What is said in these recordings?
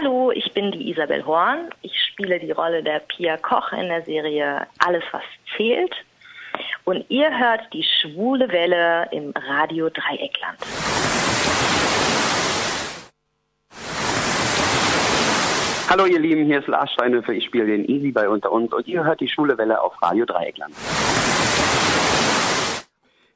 Hallo, ich bin die Isabel Horn. Ich spiele die Rolle der Pia Koch in der Serie Alles, was zählt. Und ihr hört die schwule Welle im Radio Dreieckland. Hallo ihr Lieben, hier ist Lars Steinhöfer, ich spiele den Easy bei Unter uns und ihr hört die Schwule Welle auf Radio Dreieckland.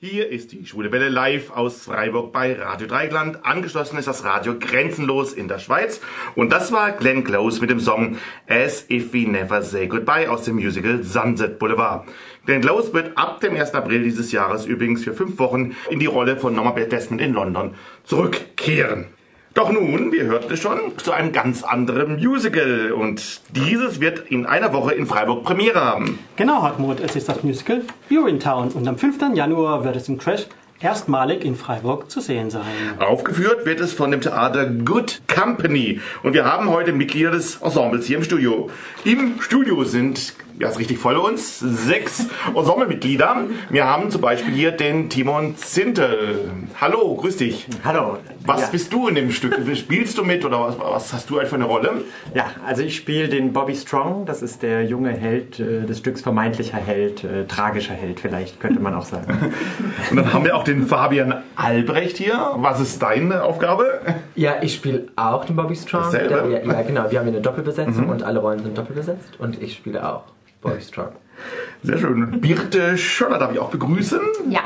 Hier ist die Schwule Welle live aus Freiburg bei Radio Dreigland. Angeschlossen ist das Radio Grenzenlos in der Schweiz. Und das war Glenn Close mit dem Song As If We Never Say Goodbye aus dem Musical Sunset Boulevard. Glenn Close wird ab dem 1. April dieses Jahres übrigens für fünf Wochen in die Rolle von Norma Desmond in London zurückkehren. Doch nun, wir hörten es schon, zu einem ganz anderen Musical. Und dieses wird in einer Woche in Freiburg Premiere haben. Genau, Hartmut, es ist das Musical Urinetown und am 5. Januar wird es im Crash erstmalig in Freiburg zu sehen sein. Aufgeführt wird es von dem Theater Good Company. Und wir haben heute Mitglieder des Ensembles hier im Studio. Im Studio sind ja, ist richtig voll uns. Sechs Ensemblemitglieder. Wir haben zum Beispiel hier den Timon Zintel. Hallo, grüß dich. Hallo. Was ja. bist du in dem Stück? Spielst du mit oder was, was hast du halt für eine Rolle? Ja, also ich spiele den Bobby Strong. Das ist der junge Held äh, des Stücks, vermeintlicher Held, äh, tragischer Held vielleicht, könnte man auch sagen. Und dann haben wir auch den Fabian Albrecht hier. Was ist deine Aufgabe? Ja, ich spiele auch den Bobby Strong. Dasselbe? Der, ja, ja, genau. Wir haben hier eine Doppelbesetzung Mhm. und alle Rollen sind doppelbesetzt und ich spiele auch Bobby Strong. Sehr schön. Birte Scholler darf ich auch begrüßen. Ja,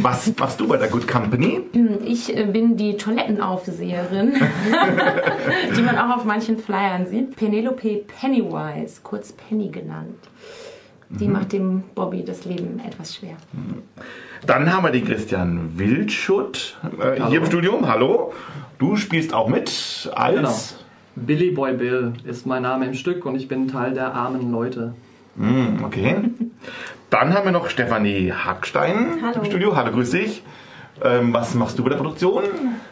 Was machst du bei der Good Company? ich äh, bin die Toilettenaufseherin, die man auch auf manchen Flyern sieht. Penelope Pennywise, kurz Penny genannt. Die macht dem Bobby das Leben etwas schwer. Dann haben wir den Christian Wildschutt äh, hier im Studium. Hallo. Du spielst auch mit als. Genau. Billy Boy Bill ist mein Name im Stück und ich bin Teil der armen Leute. Hm, okay. Dann haben wir noch Stefanie Hackstein Hallo. im Studio. Hallo, grüß dich. Ähm, was machst du bei der Produktion?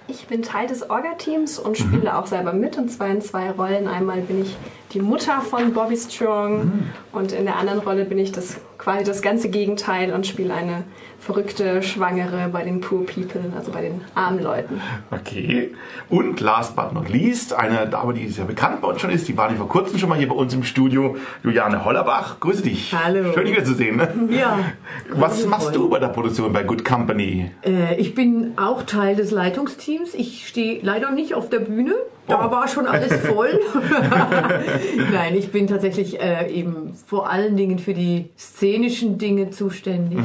Ich bin Teil des Orga-Teams und spiele auch selber mit und zwar in zwei Rollen. Einmal bin ich die Mutter von Bobby Strong und in der anderen Rolle bin ich das quasi das ganze Gegenteil und spiele eine verrückte Schwangere bei den Poor People, also bei den armen Leuten. Okay. Und last but not least, eine Dame, die sehr bekannt bei uns schon ist, die war vor kurzem schon mal hier bei uns im Studio, Juliane Hollerbach. Grüße dich. Hallo. Schön, dich wieder zu sehen. Ne? Ja. Was machst du bei der Produktion bei Good Company? Äh, ich bin auch Teil des Leitungsteams. Ich stehe leider nicht auf der Bühne. Da Oh. war schon alles voll. Nein, ich bin tatsächlich äh, eben vor allen Dingen für die szenischen Dinge zuständig.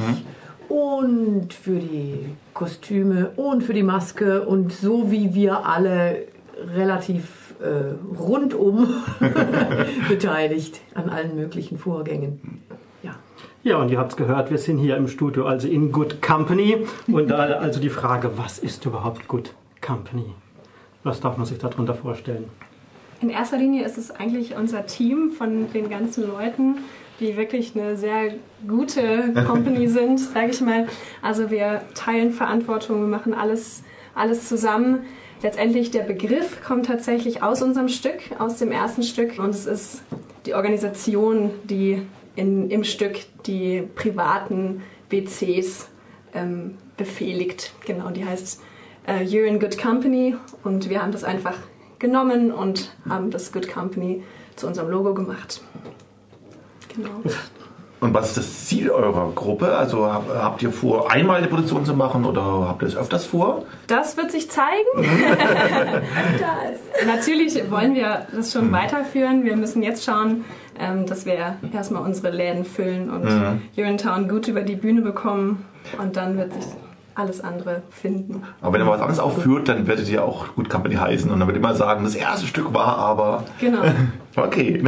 Und für die Kostüme und für die Maske und so wie wir alle relativ äh, rundum beteiligt an allen möglichen Vorgängen. Ja. Ja, und ihr habt es gehört, wir sind hier im Studio, also in Good Company. Und da also die Frage, was ist überhaupt Good Company? Was darf man sich darunter vorstellen? In erster Linie ist es eigentlich unser Team von den ganzen Leuten, die wirklich eine sehr gute Company sind, sage ich mal. Also wir teilen Verantwortung, wir machen alles, alles zusammen. Letztendlich der Begriff kommt tatsächlich aus unserem Stück, aus dem ersten Stück. Und es ist die Organisation, die in, im Stück die privaten WCs ähm, befehligt. Genau, die heißt äh, You're in Good Company. Und wir haben das einfach genommen und haben das Good Company zu unserem Logo gemacht. Genau. Und was ist das Ziel eurer Gruppe? Also hab, habt ihr vor, einmal eine Produktion zu machen oder habt ihr es öfters vor? Das wird sich zeigen. Natürlich wollen wir das schon weiterführen. Wir müssen jetzt schauen, ähm, dass wir erstmal unsere Läden füllen und Mhm. Urinetown gut über die Bühne bekommen. Und dann wird sich alles andere finden. Aber wenn ihr mal was anderes aufführt, dann werdet ihr auch Good Company heißen und dann wird immer sagen, das erste Stück war aber. Genau. Okay.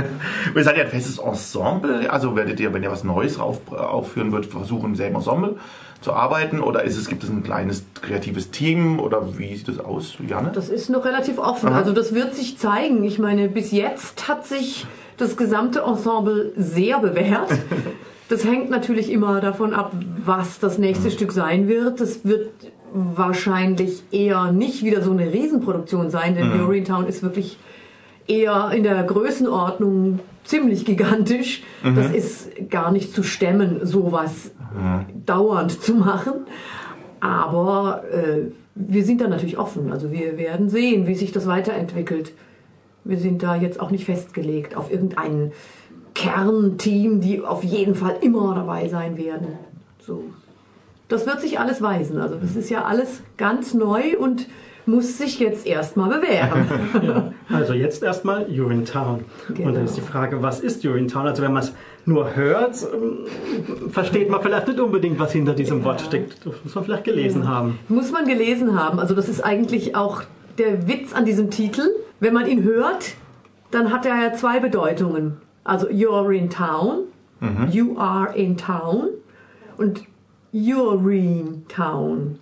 Und seid ihr ein festes Ensemble? Also werdet ihr, wenn ihr was Neues auf, aufführen würdet, versuchen, im selben Ensemble zu arbeiten? Oder ist es, gibt es ein kleines kreatives Team? Oder wie sieht das aus, Janne? Das ist noch relativ offen. Aha. Also das wird sich zeigen. Ich meine, bis jetzt hat sich das gesamte Ensemble sehr bewährt. Das hängt natürlich immer davon ab, was das nächste Stück sein wird. Das wird wahrscheinlich eher nicht wieder so eine Riesenproduktion sein, denn Mhm. Orient ist wirklich eher in der Größenordnung ziemlich gigantisch. Mhm. Das ist gar nicht zu stemmen, sowas dauernd zu machen. Aber äh, wir sind da natürlich offen. Also wir werden sehen, wie sich das weiterentwickelt. Wir sind da jetzt auch nicht festgelegt auf irgendein Kernteam, die auf jeden Fall immer dabei sein werden. So. Das wird sich alles weisen. Also das ist ja alles ganz neu und muss sich jetzt erstmal bewähren. ja. Also jetzt erstmal Urinetown. Und dann ist die Frage, was ist Urinetown? Also wenn man es nur hört, versteht man vielleicht nicht unbedingt, was hinter diesem Wort steckt. Das muss man vielleicht gelesen haben. Muss man gelesen haben. Also das ist eigentlich auch der Witz an diesem Titel. Wenn man ihn hört, dann hat er ja zwei Bedeutungen. Also you're in town, you are in town und Urin Town.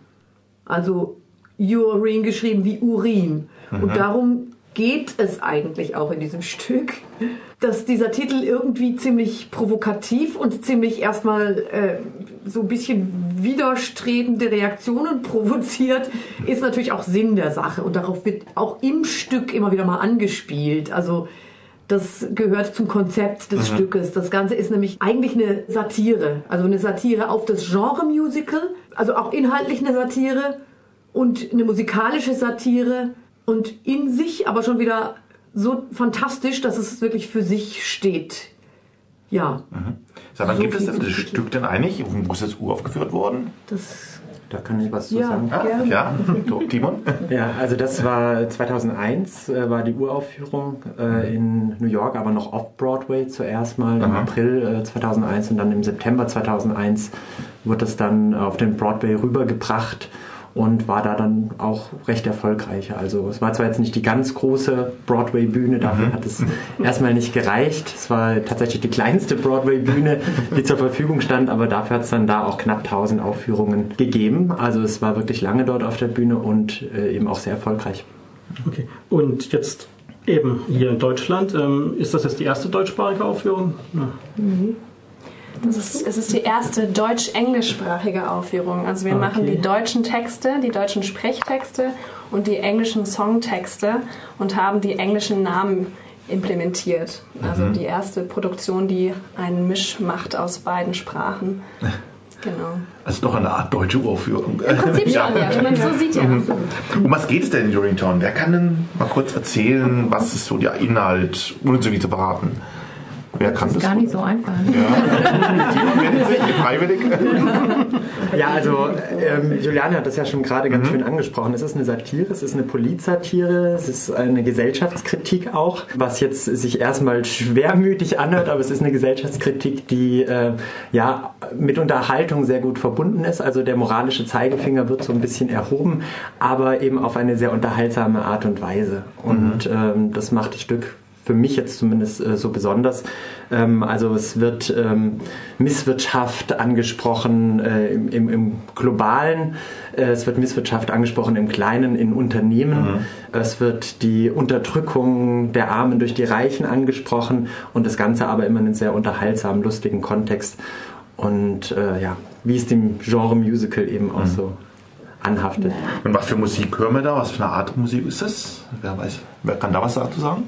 Also Urin geschrieben wie Urin. Mhm. Und darum geht es eigentlich auch in diesem Stück, dass dieser Titel irgendwie ziemlich provokativ und ziemlich erstmal äh, so ein bisschen widerstrebende Reaktionen provoziert, ist natürlich auch Sinn der Sache. Und darauf wird auch im Stück immer wieder mal angespielt. Also das gehört zum Konzept des Mhm. Stückes. Das Ganze ist nämlich eigentlich eine Satire. Also eine Satire auf das Genre Musical, also auch inhaltlich eine Satire und eine musikalische Satire und in sich aber schon wieder so fantastisch, dass es wirklich für sich steht. Ja, Sag mal, So gibt es denn das Stück denn eigentlich? Wo ist das uraufgeführt worden? das Da kann ich was zu Ja, sagen. Ah, gerne. ja, Timon? Ja, also das war 2001, äh, war die Uraufführung äh, in New York, aber noch off-Broadway zuerst mal im Aha. April äh, 2001 und dann im September 2001 wurde es dann auf den Broadway rübergebracht und war da dann auch recht erfolgreich. Also es war zwar jetzt nicht die ganz große Broadway-Bühne, dafür hat es erstmal nicht gereicht. Es war tatsächlich die kleinste Broadway-Bühne, die zur Verfügung stand, aber dafür hat es dann da auch knapp 1000 Aufführungen gegeben. Also es war wirklich lange dort auf der Bühne und äh, eben auch sehr erfolgreich. Okay. Und jetzt eben hier in Deutschland, ähm, ist das jetzt die erste deutschsprachige Aufführung? Ja. Das ist, es ist die erste deutsch-englischsprachige Aufführung. Also wir Okay. machen die deutschen Texte, die deutschen Sprechtexte und die englischen Songtexte und haben die englischen Namen implementiert. Also Mhm. die erste Produktion, die einen Misch macht aus beiden Sprachen. Genau. Also doch eine Art deutsche Uraufführung. Im Prinzip schon, ja. Man so sieht, ja. Mhm. Um was geht es denn in Urinetown? Wer kann denn mal kurz erzählen, was ist so der Inhalt, ohne zu viel zu verraten? Wer kann Das das? ist gar nicht so einfach. Ne? Freiwillig? Ja, also ähm, Juliane hat das ja schon gerade Mhm. ganz schön angesprochen. Es ist eine Satire, es ist eine Politsatire, es ist eine Gesellschaftskritik auch, was jetzt sich erstmal schwermütig anhört, aber es ist eine Gesellschaftskritik, die äh, ja mit Unterhaltung sehr gut verbunden ist. Also der moralische Zeigefinger wird so ein bisschen erhoben, aber eben auf eine sehr unterhaltsame Art und Weise. Und ähm, das macht das Stück für mich jetzt zumindest äh, so besonders. Ähm, also es wird ähm, Misswirtschaft angesprochen äh, im, im, im globalen, äh, es wird Misswirtschaft angesprochen im kleinen, in Unternehmen, es wird die Unterdrückung der Armen durch die Reichen angesprochen und das Ganze aber immer in einem sehr unterhaltsamen, lustigen Kontext. Und äh, ja, wie es dem Genre Musical eben auch so anhaftet. Und was für Musik hören wir da? Was für eine Art Musik ist das? Wer weiß, wer kann da was dazu sagen?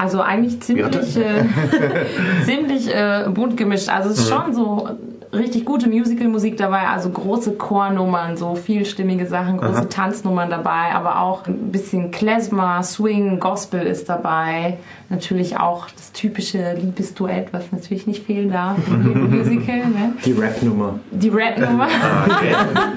Also eigentlich ziemlich, äh, ziemlich äh, bunt gemischt. Also es ist Mhm. schon so richtig gute Musicalmusik dabei, also große Chornummern, so vielstimmige Sachen, große Aha. Tanznummern dabei, aber auch ein bisschen Klezmer, Swing, Gospel ist dabei. Natürlich auch das typische Liebesduett, was natürlich nicht fehlen darf in jedem Musical. Ne? Die Rap-Nummer. Die Rap-Nummer. okay.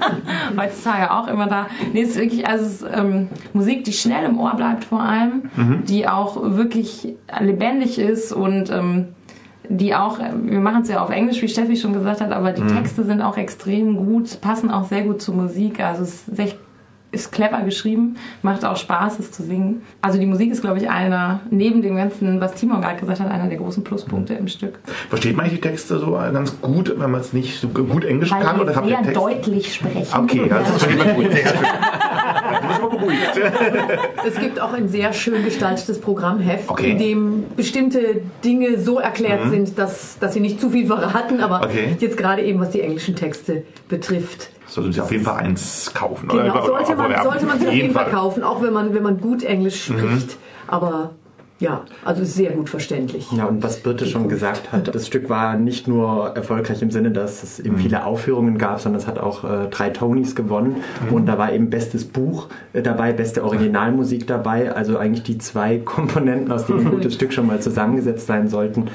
Heutzutage auch immer da. Nee, es ist wirklich also ist, ähm, Musik, die schnell im Ohr bleibt vor allem, Mhm. die auch wirklich lebendig ist und ähm, die auch, wir machen es ja auf Englisch, wie Steffi schon gesagt hat, aber die Mhm. Texte sind auch extrem gut, passen auch sehr gut zur Musik. Also es ist echt ist clever geschrieben, macht auch Spaß, es zu singen. Also die Musik ist, glaube ich, einer, neben dem Ganzen, was Timon gerade gesagt hat, einer der großen Pluspunkte im Stück. Versteht man die Texte so ganz gut, wenn man es nicht so gut Englisch Weil kann? Oder habt ihr sehr Text? deutlich sprechen. Okay, das versteht man gut. Sehr schön. Du bist mal beruhigt. Es gibt auch ein sehr schön gestaltetes Programmheft, Okay. in dem bestimmte Dinge so erklärt Mhm. sind, dass, dass sie nicht zu viel verraten, aber Okay. jetzt gerade eben, was die englischen Texte betrifft. Sollten Sie auf jeden Fall eins kaufen. Genau, oder? sollte man, Oder- sollte man sich auf jeden Fall kaufen, auch wenn man, wenn man gut Englisch Mhm. spricht. Aber ja, also sehr gut verständlich. Ja, und was Birte schon gesagt hat, das Stück war nicht nur erfolgreich im Sinne, dass es eben viele Aufführungen gab, sondern es hat auch äh, drei Tonys gewonnen. Und da war eben bestes Buch äh, dabei, beste Originalmusik dabei. Also eigentlich die zwei Komponenten, aus denen ein gutes Stück schon mal zusammengesetzt sein sollten.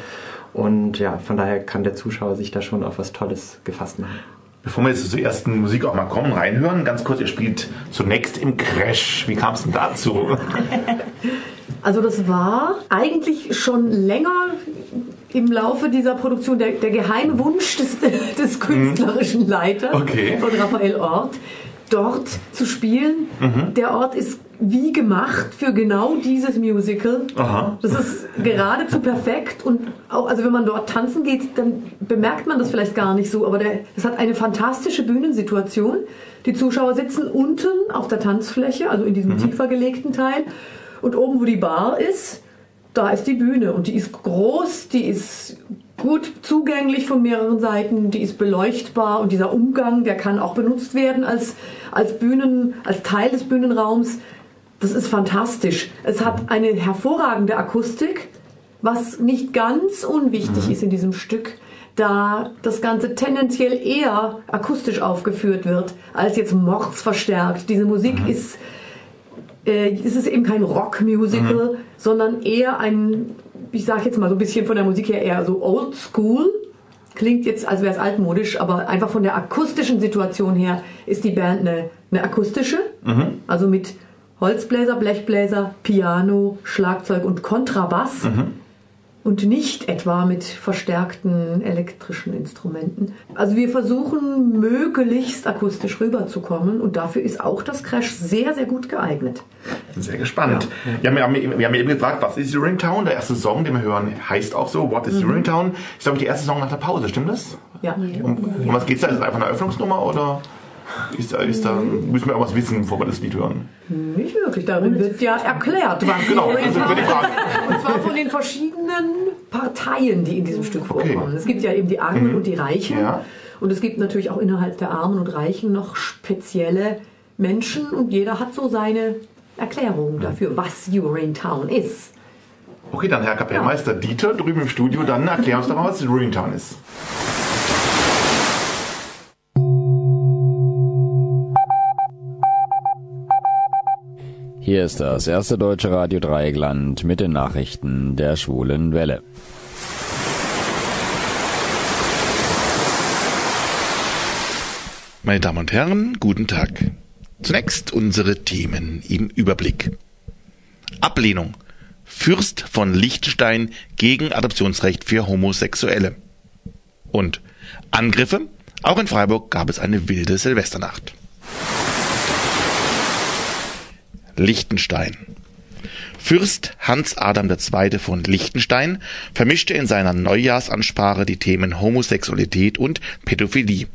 Und ja, von daher kann der Zuschauer sich da schon auf was Tolles gefasst machen. Bevor wir jetzt zur ersten Musik auch mal kommen, reinhören, ganz kurz, ihr spielt zunächst im Crash. Wie kam es denn dazu? Also das war eigentlich schon länger im Laufe dieser Produktion der, der geheime Wunsch des, des künstlerischen Leiters Okay. von Raphael Ort, dort zu spielen. Mhm. Der Ort ist wie gemacht für genau dieses Musical. Aha. Das ist geradezu perfekt und auch, also wenn man dort tanzen geht, dann bemerkt man das vielleicht gar nicht so, aber es hat eine fantastische Bühnensituation. Die Zuschauer sitzen unten auf der Tanzfläche, also in diesem tiefer gelegten Teil und oben, wo die Bar ist, da ist die Bühne und die ist groß, die ist gut zugänglich von mehreren Seiten, die ist beleuchtbar und dieser Umgang, der kann auch benutzt werden als, als Bühnen, als Teil des Bühnenraums. Das ist fantastisch. Es hat eine hervorragende Akustik, was nicht ganz unwichtig ist in diesem Stück, da das Ganze tendenziell eher akustisch aufgeführt wird, als jetzt mordsverstärkt. Diese Musik ist äh, es ist eben kein Rockmusical, sondern eher ein, ich sage jetzt mal so ein bisschen von der Musik her eher so old school. Klingt jetzt, als wäre es altmodisch, aber einfach von der akustischen Situation her ist die Band eine, eine akustische, Mhm. also mit Holzbläser, Blechbläser, Piano, Schlagzeug und Kontrabass und nicht etwa mit verstärkten elektrischen Instrumenten. Also wir versuchen möglichst akustisch rüberzukommen und dafür ist auch das Crash sehr, sehr gut geeignet. Sehr gespannt. Wir, haben, wir, haben, wir haben eben gefragt, was ist Urinetown? Der erste Song, den wir hören, heißt auch so, What is Mhm. Urinetown? Ist, glaube ich, der erste Song nach der Pause, stimmt das? Ja. Um, um was geht's da? Ist das einfach eine Eröffnungsnummer oder ist da, ist da, müssen wir irgendwas wissen, bevor wir das Lied hören? Nicht wirklich, darin wird ja erklärt, was Genau, das ist die Frage. Und zwar von den verschiedenen Parteien, die in diesem Stück vorkommen. Es gibt ja eben die Armen Mhm. und die Reichen. Ja. Und es gibt natürlich auch innerhalb der Armen und Reichen noch spezielle Menschen und jeder hat so seine Erklärung dafür, was Urinetown ist. Okay, dann Herr Kapellmeister Dieter drüben im Studio, dann erklär uns doch mal, was Urinetown ist. Hier ist das erste deutsche Radio Dreieckland mit den Nachrichten der schwulen Welle. Meine Damen und Herren, guten Tag. Zunächst unsere Themen im Überblick. Ablehnung. Fürst von Liechtenstein gegen Adoptionsrecht für Homosexuelle. Und Angriffe. Auch in Freiburg gab es eine wilde Silvesternacht. Liechtenstein. Fürst Hans Adam II. von Liechtenstein vermischte in seiner Neujahrsansprache die Themen Homosexualität und Pädophilie.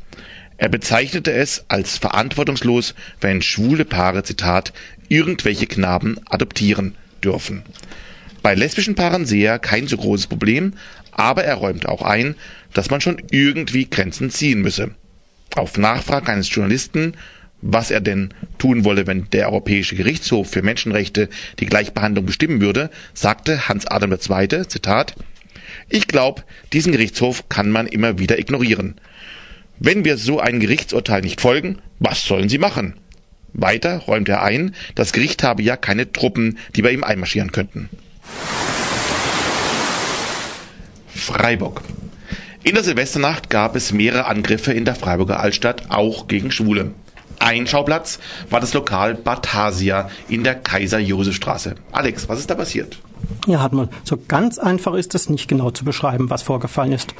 Er bezeichnete es als verantwortungslos, wenn schwule Paare, Zitat, irgendwelche Knaben adoptieren dürfen. Bei lesbischen Paaren sehe er kein so großes Problem, aber er räumte auch ein, dass man schon irgendwie Grenzen ziehen müsse. Auf Nachfrage eines Journalisten, was er denn tun wolle, wenn der Europäische Gerichtshof für Menschenrechte die Gleichbehandlung bestimmen würde, sagte Hans Adam II., Zitat, ich glaube, diesen Gerichtshof kann man immer wieder ignorieren. Wenn wir so ein Gerichtsurteil nicht folgen, was sollen sie machen? Weiter räumt er ein, das Gericht habe ja keine Truppen, die bei ihm einmarschieren könnten. Freiburg. In der Silvesternacht gab es mehrere Angriffe in der Freiburger Altstadt, auch gegen Schwule. Ein Schauplatz war das Lokal Batasia in der Kaiser-Josef-Straße. Alex, was ist da passiert? Ja, Hartmann, so ganz einfach ist es nicht genau zu beschreiben, was vorgefallen ist.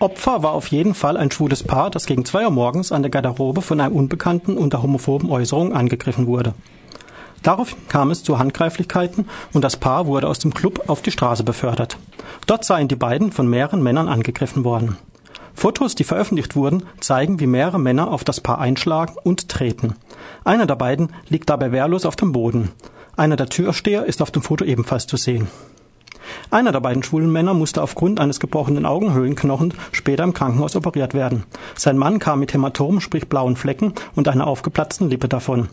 Opfer war auf jeden Fall ein schwules Paar, das gegen zwei Uhr morgens an der Garderobe von einem Unbekannten unter homophoben Äußerungen angegriffen wurde. Daraufhin kam es zu Handgreiflichkeiten und das Paar wurde aus dem Club auf die Straße befördert. Dort seien die beiden von mehreren Männern angegriffen worden. Fotos, die veröffentlicht wurden, zeigen, wie mehrere Männer auf das Paar einschlagen und treten. Einer der beiden liegt dabei wehrlos auf dem Boden. Einer der Türsteher ist auf dem Foto ebenfalls zu sehen. Einer der beiden schwulen Männer musste aufgrund eines gebrochenen Augenhöhlenknochens später im Krankenhaus operiert werden. Sein Mann kam mit Hämatomen, sprich blauen Flecken und einer aufgeplatzten Lippe davon.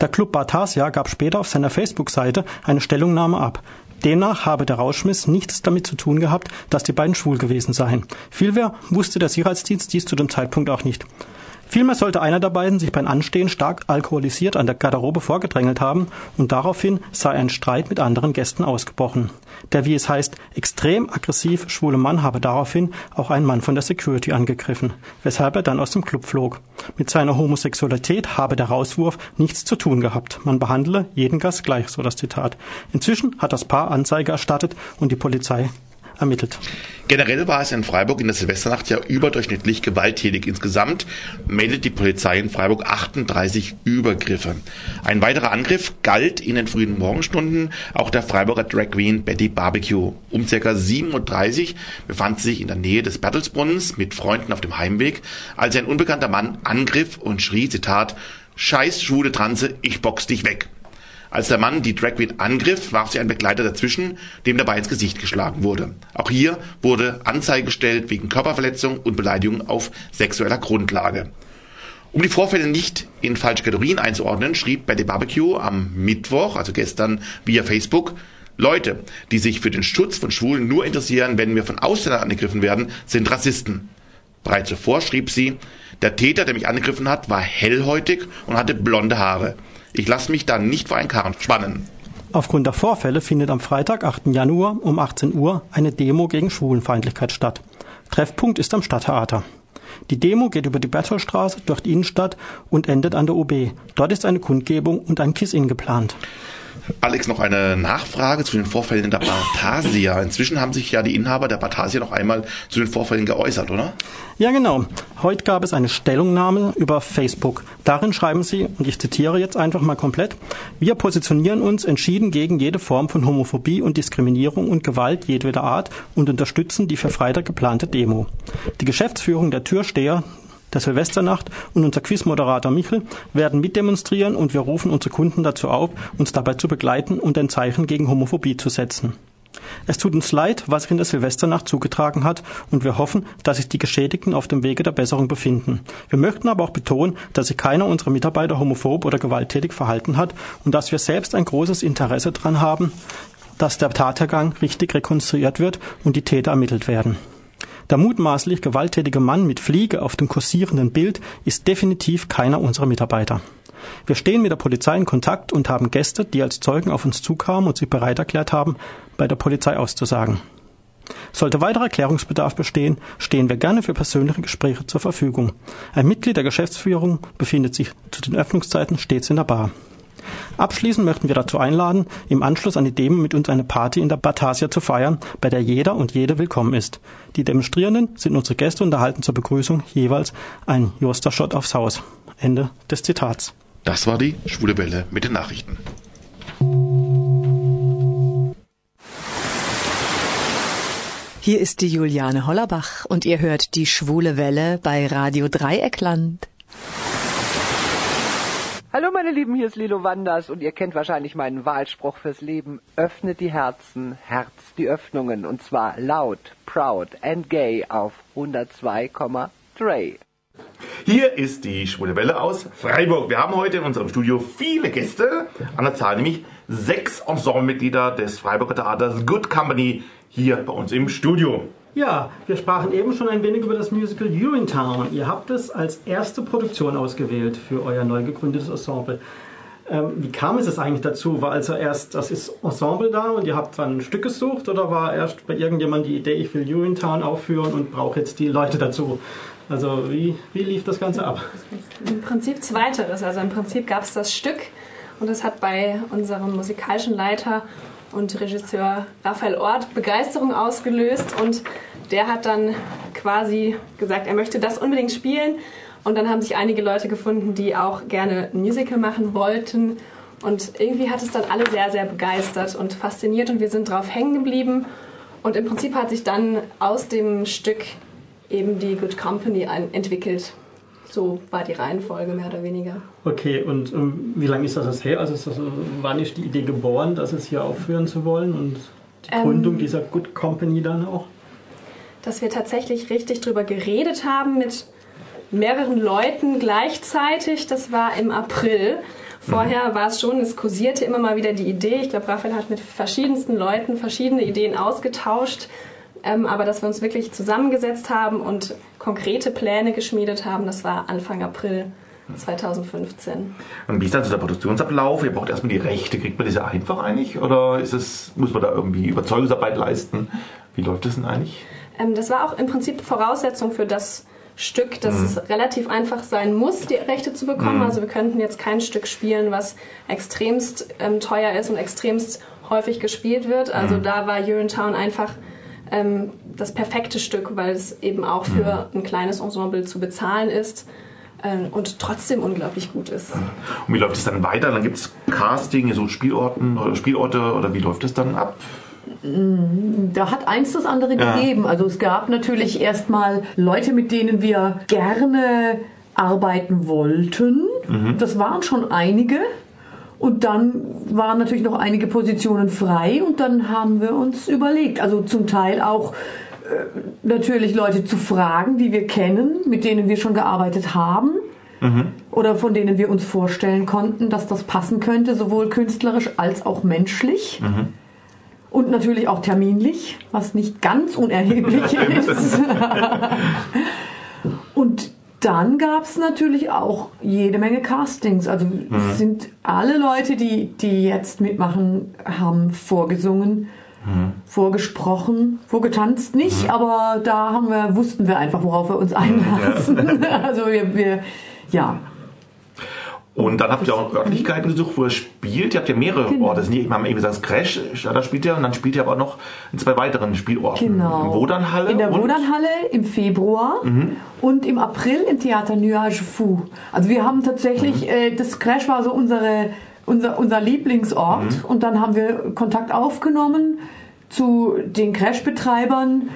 Der Club Bartasia gab später auf seiner Facebook-Seite eine Stellungnahme ab. Demnach habe der Rauschmiss nichts damit zu tun gehabt, dass die beiden schwul gewesen seien. Vielmehr wusste der Sicherheitsdienst dies zu dem Zeitpunkt auch nicht. Vielmehr sollte einer der beiden sich beim Anstehen stark alkoholisiert an der Garderobe vorgedrängelt haben und daraufhin sei ein Streit mit anderen Gästen ausgebrochen. Der, wie es heißt, extrem aggressiv schwule Mann habe daraufhin auch einen Mann von der Security angegriffen, weshalb er dann aus dem Club flog. Mit seiner Homosexualität habe der Rauswurf nichts zu tun gehabt. Man behandle jeden Gast gleich, so das Zitat. Inzwischen hat das Paar Anzeige erstattet und die Polizei ermittelt. Generell war es in Freiburg in der Silvesternacht ja überdurchschnittlich gewalttätig. Insgesamt meldet die Polizei in Freiburg 38 Übergriffe. Ein weiterer Angriff galt in den frühen Morgenstunden auch der Freiburger Drag Queen Betty Barbecue. Um ca. 7.30 Uhr befand sie sich in der Nähe des Bertelsbrunnens mit Freunden auf dem Heimweg, als ein unbekannter Mann angriff und schrie, Zitat, Scheiß schwule Transe, ich box dich weg. Als der Mann die Drag Queen angriff, warf sie ein Begleiter dazwischen, dem dabei ins Gesicht geschlagen wurde. Auch hier wurde Anzeige gestellt wegen Körperverletzung und Beleidigung auf sexueller Grundlage. Um die Vorfälle nicht in falsche Kategorien einzuordnen, schrieb Betty Barbecue am Mittwoch, also gestern, via Facebook, Leute, die sich für den Schutz von Schwulen nur interessieren, wenn wir von Ausländern angegriffen werden, sind Rassisten. Bereits zuvor schrieb sie, der Täter, der mich angegriffen hat, war hellhäutig und hatte blonde Haare. Ich lasse mich da nicht vor einen Karren spannen. Aufgrund der Vorfälle findet am Freitag, 8. Januar um 18 Uhr eine Demo gegen Schwulenfeindlichkeit statt. Treffpunkt ist am Stadttheater. Die Demo geht über die Bertholstraße durch die Innenstadt und endet an der OB. Dort ist eine Kundgebung und ein Kiss-In geplant. Alex, noch eine Nachfrage zu den Vorfällen in der Bartasia. Inzwischen haben sich ja die Inhaber der Bartasia noch einmal zu den Vorfällen geäußert, oder? Ja, genau. Heute gab es eine Stellungnahme über Facebook. Darin schreiben sie, und ich zitiere jetzt einfach mal komplett, wir positionieren uns entschieden gegen jede Form von Homophobie und Diskriminierung und Gewalt jedweder Art und unterstützen die für Freitag geplante Demo. Die Geschäftsführung der Türsteher der Silvesternacht und unser Quizmoderator Michel werden mitdemonstrieren und wir rufen unsere Kunden dazu auf, uns dabei zu begleiten und ein Zeichen gegen Homophobie zu setzen. Es tut uns leid, was sich in der Silvesternacht zugetragen hat, und wir hoffen, dass sich die Geschädigten auf dem Wege der Besserung befinden. Wir möchten aber auch betonen, dass sich keiner unserer Mitarbeiter homophob oder gewalttätig verhalten hat und dass wir selbst ein großes Interesse daran haben, dass der Tathergang richtig rekonstruiert wird und die Täter ermittelt werden. Der mutmaßlich gewalttätige Mann mit Fliege auf dem kursierenden Bild ist definitiv keiner unserer Mitarbeiter. Wir stehen mit der Polizei in Kontakt und haben Gäste, die als Zeugen auf uns zukamen und sich bereit erklärt haben, bei der Polizei auszusagen. Sollte weiterer Klärungsbedarf bestehen, stehen wir gerne für persönliche Gespräche zur Verfügung. Ein Mitglied der Geschäftsführung befindet sich zu den Öffnungszeiten stets in der Bar. Abschließend möchten wir dazu einladen, im Anschluss an die Demo mit uns eine Party in der Batasia zu feiern, bei der jeder und jede willkommen ist. Die Demonstrierenden sind unsere Gäste und erhalten zur Begrüßung jeweils ein Joster-Shot aufs Haus. Ende des Zitats. Das war die Schwule Welle mit den Nachrichten. Hier ist die Juliane Hollerbach und ihr hört die Schwule Welle bei Radio Dreieckland. Hallo meine Lieben, hier ist Lilo Wanders und ihr kennt wahrscheinlich meinen Wahlspruch fürs Leben. Öffnet die Herzen, Herz die Öffnungen und zwar laut, proud and gay auf 102,3. Hier ist die Schwule Welle aus Freiburg. Wir haben heute in unserem Studio viele Gäste, an der Zahl nämlich sechs Ensemblemitglieder des Freiburger Theaters Good Company hier bei uns im Studio. Ja, wir sprachen eben schon ein wenig über das Musical Urinetown. Ihr habt es als erste Produktion ausgewählt für euer neu gegründetes Ensemble. Ähm, wie kam es eigentlich dazu? War also erst das ist Ensemble da und ihr habt dann ein Stück gesucht oder war erst bei irgendjemandem die Idee, ich will Urinetown aufführen und brauche jetzt die Leute dazu? Also wie, wie lief das Ganze ab? Im Prinzip zweiteres. Also im Prinzip gab es das Stück und es hat bei unserem musikalischen Leiter und Regisseur Raphael Ort Begeisterung ausgelöst und der hat dann quasi gesagt, er möchte das unbedingt spielen. Und dann haben sich einige Leute gefunden, die auch gerne ein Musical machen wollten. Und irgendwie hat es dann alle sehr, sehr begeistert und fasziniert und wir sind drauf hängen geblieben. Und im Prinzip hat sich dann aus dem Stück eben die Good Company entwickelt. So war die Reihenfolge mehr oder weniger. Okay, und ähm, wie lange ist das her? Also ist das, wann ist die Idee geboren, das es hier aufführen zu wollen und die Ähm, Gründung dieser Good Company dann auch? dass wir tatsächlich richtig drüber geredet haben mit mehreren Leuten gleichzeitig. Das war im April. Vorher war es schon, es kursierte immer mal wieder die Idee. Ich glaube, Raphael hat mit verschiedensten Leuten verschiedene Ideen ausgetauscht. Ähm, aber dass wir uns wirklich zusammengesetzt haben und konkrete Pläne geschmiedet haben, das war Anfang April 2015. Und wie ist dann so der Produktionsablauf? Ihr braucht erstmal die Rechte. Kriegt man diese einfach eigentlich? Oder ist es, muss man da irgendwie Überzeugungsarbeit leisten? Wie läuft das denn eigentlich? Ähm, das war auch im Prinzip Voraussetzung für das Stück, dass Mhm. es relativ einfach sein muss, die Rechte zu bekommen. Mhm. Also wir könnten jetzt kein Stück spielen, was extremst ähm, teuer ist und extremst häufig gespielt wird. Also Mhm. da war Urinetown einfach ähm, das perfekte Stück, weil es eben auch für Mhm. ein kleines Ensemble zu bezahlen ist ähm, und trotzdem unglaublich gut ist. Und wie läuft es dann weiter? Dann gibt es Casting, so Spielorten oder Spielorte oder wie läuft es dann ab? Da hat eins das andere Ja. gegeben. Also es gab natürlich erstmal Leute, mit denen wir gerne arbeiten wollten. Mhm. Das waren schon einige. Und dann waren natürlich noch einige Positionen frei und dann haben wir uns überlegt, also zum Teil auch äh, natürlich Leute zu fragen, die wir kennen, mit denen wir schon gearbeitet haben oder von denen wir uns vorstellen konnten, dass das passen könnte, sowohl künstlerisch als auch menschlich. Und natürlich auch terminlich, was nicht ganz unerheblich ist. Und dann gab es natürlich auch jede Menge Castings. Also es sind alle Leute, die, die jetzt mitmachen, haben vorgesungen, vorgesprochen, vorgetanzt nicht, aber da haben wir, wussten wir einfach, worauf wir uns einlassen. Also wir, wir ja. Und dann habt ihr auch Örtlichkeiten gesucht, wo ihr spielt. Ihr habt ja mehrere Genau. Orte. Wir haben eben gesagt, Crash, da spielt ihr und dann spielt ihr aber auch noch in zwei weiteren Spielorten. Genau. In Wodanhalle In der Wodanhalle im Februar Mhm. und im April im Theater Nuage Fou. Also wir haben tatsächlich, Mhm. äh, das Crash war so unsere, unser, unser Lieblingsort Mhm. und dann haben wir Kontakt aufgenommen zu den Crash-Betreibern.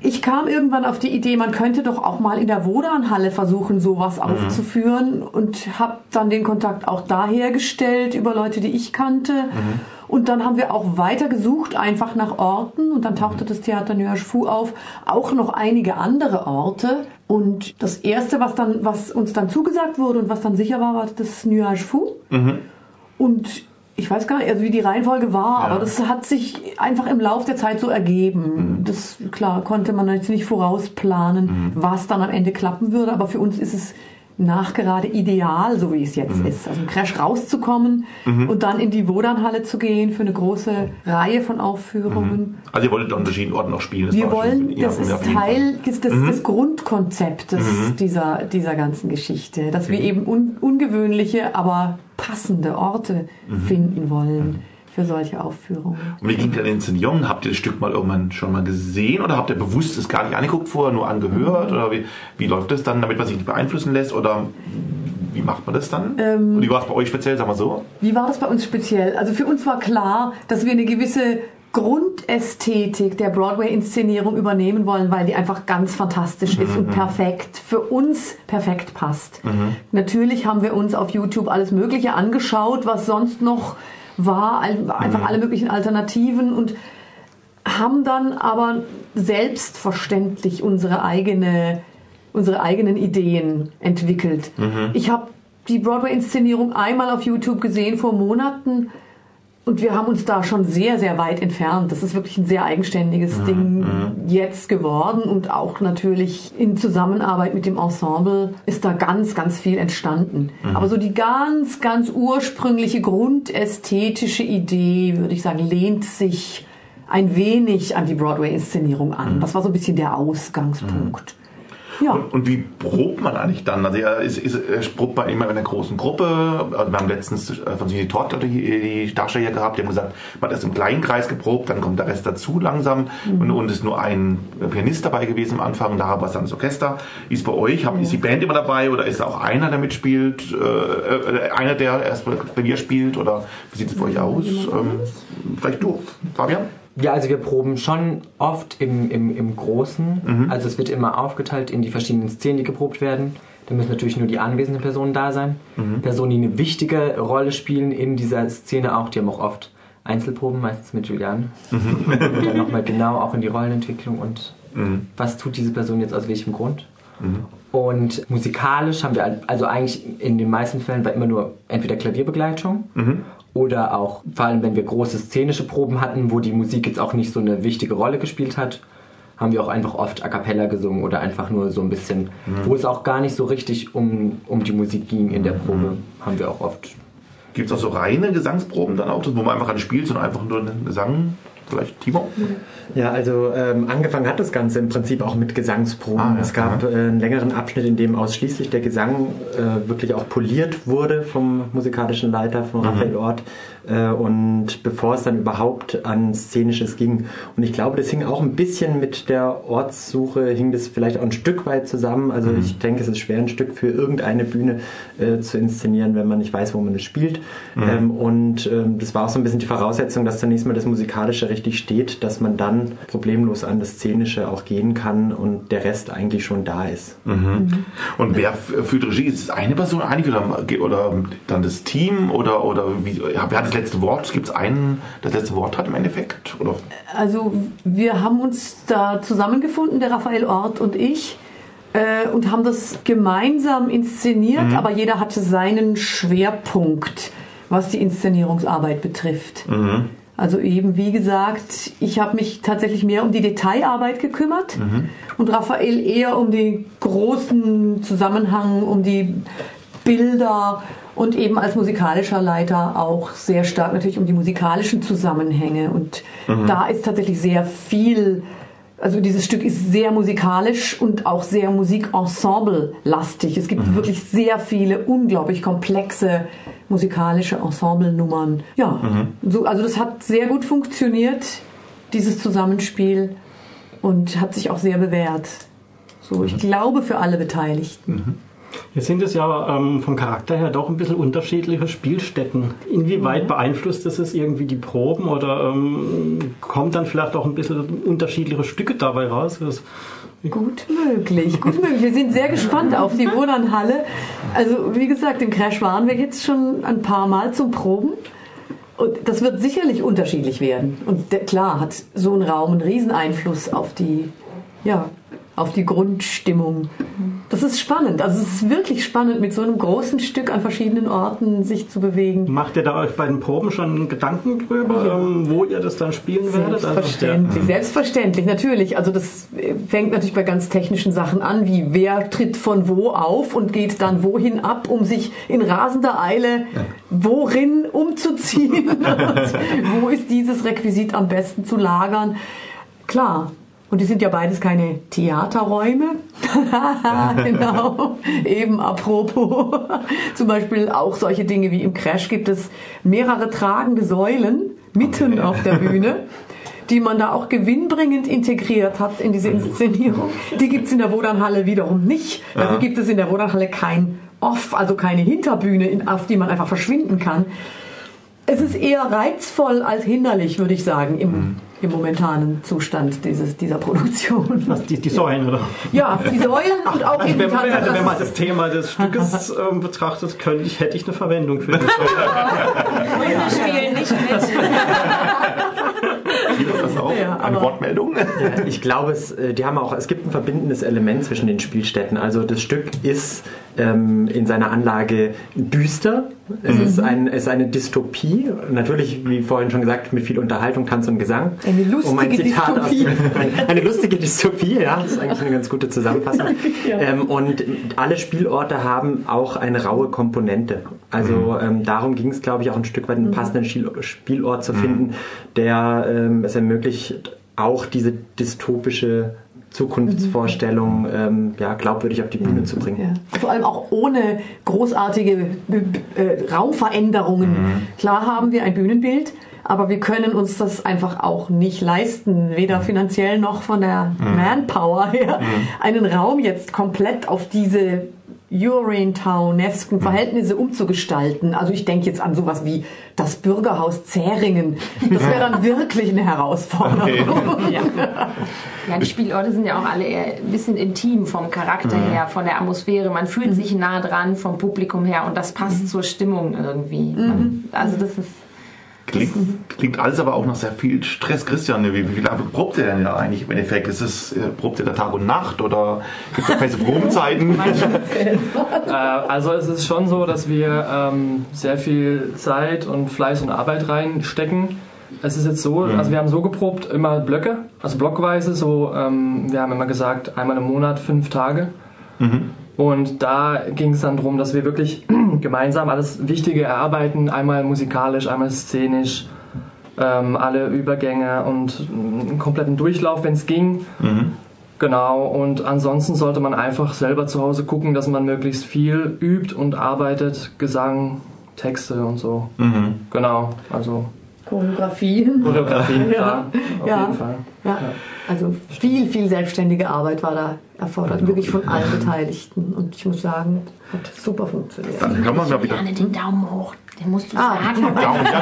Ich kam irgendwann auf die Idee, man könnte doch auch mal in der Wodanhalle versuchen, sowas aufzuführen und habe dann den Kontakt auch da hergestellt über Leute, die ich kannte. Und dann haben wir auch weiter gesucht, einfach nach Orten. Und dann tauchte das Theater Nuage Fou auf, auch noch einige andere Orte. Und das erste, was dann, was uns dann zugesagt wurde und was dann sicher war, war das Nuage Fou. Mhm. Und ich weiß gar nicht, also wie die Reihenfolge war, Ja. aber das hat sich einfach im Lauf der Zeit so ergeben. Das, klar, konnte man jetzt nicht vorausplanen, was dann am Ende klappen würde, aber für uns ist es nachgerade ideal, so wie es jetzt ist. Also im Crash rauszukommen Mhm. und dann in die Wodanhalle zu gehen für eine große Reihe von Aufführungen. Also ihr wolltet an verschiedenen Orten auch spielen. das Wir schon- wollen, ja, das ist. Teil des, des, Mhm. des Grundkonzeptes Mhm. dieser, dieser ganzen Geschichte, dass wir eben un, ungewöhnliche, aber passende Orte Mhm. finden wollen für solche Aufführungen. Und wie ging denn Inszenierung? Habt ihr das Stück mal irgendwann schon mal gesehen oder habt ihr bewusst es gar nicht angeguckt vorher, nur angehört? Oder wie, wie läuft das dann, damit man sich nicht beeinflussen lässt? Oder wie macht man das dann? Ähm, Und wie war es bei euch speziell, sagen wir so? Wie war das bei uns speziell? Also für uns war klar, dass wir eine gewisse Grundästhetik der Broadway-Inszenierung übernehmen wollen, weil die einfach ganz fantastisch ist und perfekt, für uns perfekt passt. Natürlich haben wir uns auf YouTube alles Mögliche angeschaut, was sonst noch war, ein- einfach alle möglichen Alternativen und haben dann aber selbstverständlich unsere eigene unsere eigenen Ideen entwickelt. Mhm. Ich habe die Broadway-Inszenierung einmal auf YouTube gesehen vor Monaten und wir haben uns da schon sehr, sehr weit entfernt. Das ist wirklich ein sehr eigenständiges Ding jetzt geworden und auch natürlich in Zusammenarbeit mit dem Ensemble ist da ganz, ganz viel entstanden. Mhm. Aber so die ganz, ganz ursprüngliche grundästhetische Idee, würde ich sagen, lehnt sich ein wenig an die Broadway-Inszenierung an. Das war so ein bisschen der Ausgangspunkt. Ja. Und, und wie probt man eigentlich dann? Also ja, ist, ist, ist, probt man immer in einer großen Gruppe? Also wir haben letztens äh, von Sini Todd die, die Darsteller gehabt, die haben gesagt, man hat erst im kleinen Kreis geprobt, dann kommt der Rest dazu langsam Mhm. und, und ist nur ein Pianist dabei gewesen am Anfang, und da war es dann das Orchester. Ist bei euch, habt, ist die Band immer dabei oder ist auch einer, der mitspielt? Äh, äh, einer, der erst Klavier spielt oder wie sieht es bei euch aus? Ähm, vielleicht du, Fabian? Ja, also wir proben schon oft im, im, im Großen. Mhm. Also es wird immer aufgeteilt in die verschiedenen Szenen, die geprobt werden. Da müssen natürlich nur die anwesenden Personen da sein. Mhm. Personen, die eine wichtige Rolle spielen in dieser Szene auch, die haben auch oft Einzelproben, meistens mit Julian. Mhm. Und dann nochmal genau auch in die Rollenentwicklung und was tut diese Person jetzt aus welchem Grund. Und musikalisch haben wir also eigentlich in den meisten Fällen war immer nur entweder Klavierbegleitung Mhm. Oder auch, vor allem wenn wir große szenische Proben hatten, wo die Musik jetzt auch nicht so eine wichtige Rolle gespielt hat, haben wir auch einfach oft a cappella gesungen oder einfach nur so ein bisschen, Mhm. wo es auch gar nicht so richtig um, um die Musik ging in der Probe, haben wir auch oft. Gibt es auch so reine Gesangsproben dann auch, wo man einfach nicht spielt, sondern einfach nur einen Gesang? Vielleicht Timo? Ja, also ähm, angefangen hat das Ganze im Prinzip auch mit Gesangsproben. Ah, ja. es gab äh, einen längeren Abschnitt, in dem ausschließlich der Gesang äh, wirklich auch poliert wurde vom musikalischen Leiter, von Mhm. Raphael Ort. Äh, und bevor es dann überhaupt an Szenisches ging. Und ich glaube, das hing auch ein bisschen mit der Ortssuche, hing das vielleicht auch ein Stück weit zusammen. Also Mhm. ich denke, es ist schwer, ein Stück für irgendeine Bühne äh, zu inszenieren, wenn man nicht weiß, wo man es spielt. Mhm. Ähm, und ähm, das war auch so ein bisschen die Voraussetzung, dass zunächst mal das Musikalische richtig steht, dass man dann problemlos an das Szenische auch gehen kann und der Rest eigentlich schon da ist. Mhm. Und wer führt Regie? Ist es eine Person eigentlich oder, oder dann das Team oder, oder wie, wer hat das letzte Wort? Gibt es einen, der das letzte Wort hat im Endeffekt? Oder? Also wir haben uns da zusammengefunden, der Raphael Ort und ich, äh, und haben das gemeinsam inszeniert, Mhm. aber jeder hatte seinen Schwerpunkt, was die Inszenierungsarbeit betrifft. Also eben, wie gesagt, ich habe mich tatsächlich mehr um die Detailarbeit gekümmert und Raphael eher um den großen Zusammenhang, um die Bilder und eben als musikalischer Leiter auch sehr stark natürlich um die musikalischen Zusammenhänge. Und Mhm. da ist tatsächlich sehr viel, also dieses Stück ist sehr musikalisch und auch sehr Musikensemble-lastig. Es gibt wirklich sehr viele unglaublich komplexe musikalische Ensemblenummern. Ja, so, also das hat sehr gut funktioniert, dieses Zusammenspiel, und hat sich auch sehr bewährt. So, ich glaube für alle Beteiligten. Hier sind es ja ähm, vom Charakter her doch ein bisschen unterschiedliche Spielstätten. Inwieweit beeinflusst es es irgendwie die Proben oder ähm, kommt dann vielleicht auch ein bisschen unterschiedliche Stücke dabei raus? Das, Gut möglich, gut möglich. Wir sind sehr gespannt auf die Wohnernhalle. Also wie gesagt, im Crash waren wir jetzt schon ein paar Mal zum Proben. Und das wird sicherlich unterschiedlich werden. Und der, klar hat so ein Raum einen Rieseneinfluss auf die, ja, auf die Grundstimmung. Das ist spannend. Also es ist wirklich spannend, mit so einem großen Stück an verschiedenen Orten sich zu bewegen. Macht ihr da euch bei den Proben schon Gedanken drüber, ähm, wo ihr das dann spielen werdet? Selbstverständlich, Also, ja. selbstverständlich, natürlich. Also das fängt natürlich bei ganz technischen Sachen an, wie wer tritt von wo auf und geht dann wohin ab, um sich in rasender Eile worin umzuziehen und wo ist dieses Requisit am besten zu lagern. Klar. Und die sind ja beides keine Theaterräume. genau. Eben apropos. Zum Beispiel auch solche Dinge wie im Crash gibt es mehrere tragende Säulen mitten auf der Bühne die man da auch gewinnbringend integriert hat in diese Inszenierung. Die gibt es in der Wodanhalle wiederum nicht. Dafür gibt es in der Wodanhalle kein Off, also keine Hinterbühne, in- auf die man einfach verschwinden kann. Es ist eher reizvoll als hinderlich, würde ich sagen, im, im momentanen Zustand dieses, dieser Produktion. Was, die, die Säulen, oder? Ja, die Säulen und auch Also eben wenn, die man, Tatsache, also wenn man das Thema des Stückes ähm, betrachtet, könnte ich, hätte ich eine Verwendung für das. Wir spielen nicht mit. Das auch Ja, eine Wortmeldung? Ich glaube, es, äh, die haben auch, es gibt ein verbindendes Element zwischen den Spielstätten. Also das Stück ist ähm, in seiner Anlage düster. Es Mhm. ist, ein, es ist eine Dystopie. Natürlich, wie vorhin schon gesagt, mit viel Unterhaltung, Tanz und Gesang. Eine lustige um ein Zitat Dystopie. Aus, ein, eine lustige Dystopie, ja. Das ist eigentlich eine ganz gute Zusammenfassung. Ja. ähm, und alle Spielorte haben auch eine raue Komponente. Also ähm, darum ging es, glaube ich, auch ein Stück weit einen passenden Spiel- Spielort zu finden, der ähm, es ermöglicht, auch diese dystopische Zukunftsvorstellung ähm, ja, glaubwürdig auf die Bühne zu bringen. Vor allem auch ohne großartige äh, Raumveränderungen. Mhm. Klar haben wir ein Bühnenbild, aber wir können uns das einfach auch nicht leisten, weder finanziell noch von der Mhm. Manpower her, Mhm. einen Raum jetzt komplett auf diese Urinetown-esken Verhältnisse umzugestalten. Also ich denke jetzt an sowas wie das Bürgerhaus Zähringen. Das wäre dann wirklich eine Herausforderung. Ja. ja, die Spielorte sind ja auch alle eher ein bisschen intim vom Charakter Mhm. her, von der Atmosphäre. Man fühlt sich nah dran vom Publikum her und das passt zur Stimmung irgendwie. Man, also das ist Klingt, klingt alles aber auch nach sehr viel Stress. Christian, wie, wie lange probt ihr denn ja eigentlich im Endeffekt? Ist es, äh, probt ihr da Tag und Nacht oder gibt es feste Probenzeiten? Äh, also es ist schon so, dass wir ähm, sehr viel Zeit und Fleiß und Arbeit reinstecken. Es ist jetzt so, Mhm. also wir haben so geprobt, immer Blöcke, also blockweise, so, ähm, wir haben immer gesagt, einmal im Monat fünf Tage. Mhm. Und da ging es dann darum, dass wir wirklich gemeinsam alles Wichtige erarbeiten, einmal musikalisch, einmal szenisch, ähm, alle Übergänge und einen kompletten Durchlauf, wenn es ging. Mhm. Genau, und ansonsten sollte man einfach selber zu Hause gucken, dass man möglichst viel übt und arbeitet, Gesang, Texte und so. Mhm. Genau, also Choreografie. Choreografie, klar, auf ja. jeden Fall. Ja. Also viel, viel selbstständige Arbeit war da erfordert, wirklich von allen Beteiligten. Und ich muss sagen, hat super funktioniert. Dann kann man mal wieder. Gerne den Daumen hoch. Den musst du Ah, sagen. Daumen, ja.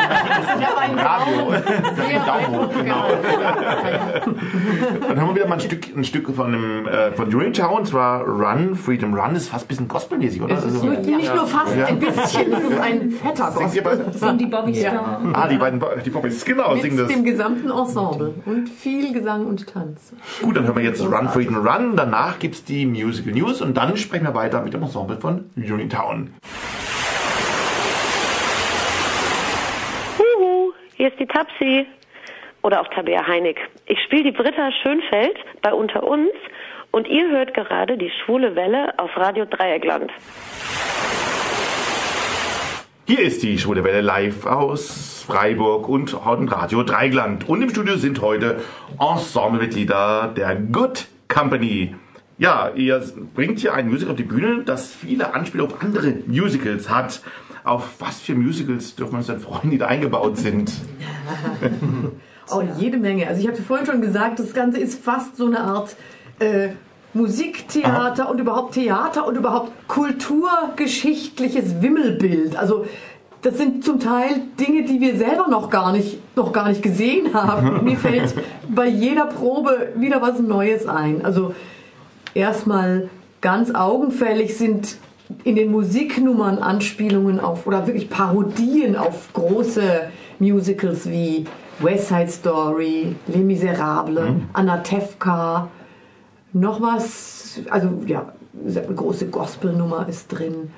Radio. Sehr Daumen hoch, genau. Dann haben wir wieder mal ein Stück, ein Stück von, dem, äh, von Urinetown, und zwar Run, Freedom Run, ist fast ein bisschen gospelmäßig, oder? Es ist Also- nicht, nicht nur fast, Ja. ein bisschen, es ist ein fetter Singt ihr beide? Gospel. Sind die Bobby Ja. Ah, die beiden, Bo- die Bobbys, genau, singen Mit das. dem gesamten Ensemble und viel Gesang und Tanz. Gut, dann hören wir jetzt Run, Freedom Run, danach gibt's die Musical News und dann sprechen wir weiter mit dem Ensemble von Urinetown. Huhu, hier ist die Tapsi. Oder auch Tabea Heinig. Ich spiele die Britta Schönfeld bei Unter uns und ihr hört gerade die schwule Welle auf Radio Dreieckland. Hier ist die Schwule Welle live aus Freiburg und und Radio Dreigland. Und im Studio sind heute Ensemblemitglieder der Good Company. Ja, ihr bringt hier ein Musical auf die Bühne, das viele Anspielungen auf andere Musicals hat. Auf was für Musicals dürfen wir uns denn freuen, die da eingebaut sind? Oh, jede Menge. Also ich habe vorhin schon gesagt, das Ganze ist fast so eine Art äh, Musiktheater und überhaupt Theater und überhaupt kulturgeschichtliches Wimmelbild. Also das sind zum Teil Dinge, die wir selber noch gar nicht, noch gar nicht gesehen haben. Mir fällt bei jeder Probe wieder was Neues ein. Also erstmal ganz augenfällig sind in den Musiknummern Anspielungen auf oder wirklich Parodien auf große Musicals wie West Side Story, Les Miserables, Anatevka, noch was, also ja, eine große Gospelnummer ist drin.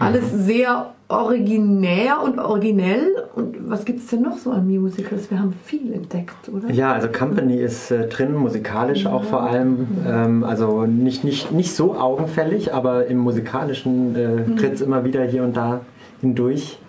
Alles sehr originär und originell. Und was gibt es denn noch so an Musicals? Wir haben viel entdeckt, oder? Ja, also Company ist äh, drin, musikalisch auch vor allem. Ähm, also nicht, nicht, nicht so augenfällig, aber im musikalischen äh, Mhm. tritt es immer wieder hier und da hindurch.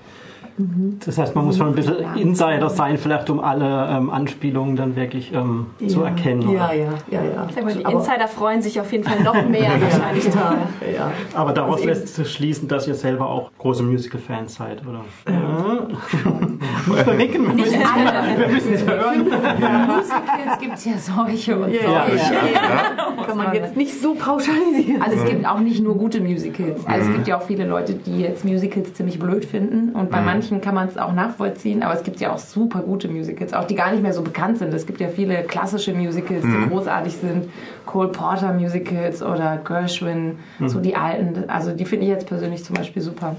Das heißt, man muss schon ein bisschen Insider sein, vielleicht um alle ähm, Anspielungen dann wirklich ähm, zu Ja. erkennen. Ja, ja, ja, ja. Aber die Aber- Insider freuen sich auf jeden Fall noch mehr wahrscheinlich. Ja, ja. Aber daraus Also lässt sich schließen, dass ihr selber auch große Musical-Fans seid, oder? Ja. Muss man nicken. Wir müssen es hören. Musicals gibt es ja solche und Ja, solche. ja. Kann man jetzt nicht so pauschalisieren. Also es gibt auch nicht nur gute Musicals. Also Mhm. es gibt ja auch viele Leute, die jetzt Musicals ziemlich blöd finden. Und bei Mhm. manchen kann man es auch nachvollziehen. Aber es gibt ja auch super gute Musicals, auch die gar nicht mehr so bekannt sind. Es gibt ja viele klassische Musicals, die Mhm. großartig sind. Cole Porter Musicals oder Gershwin, so Mhm. die alten. Also die finde ich jetzt persönlich zum Beispiel super.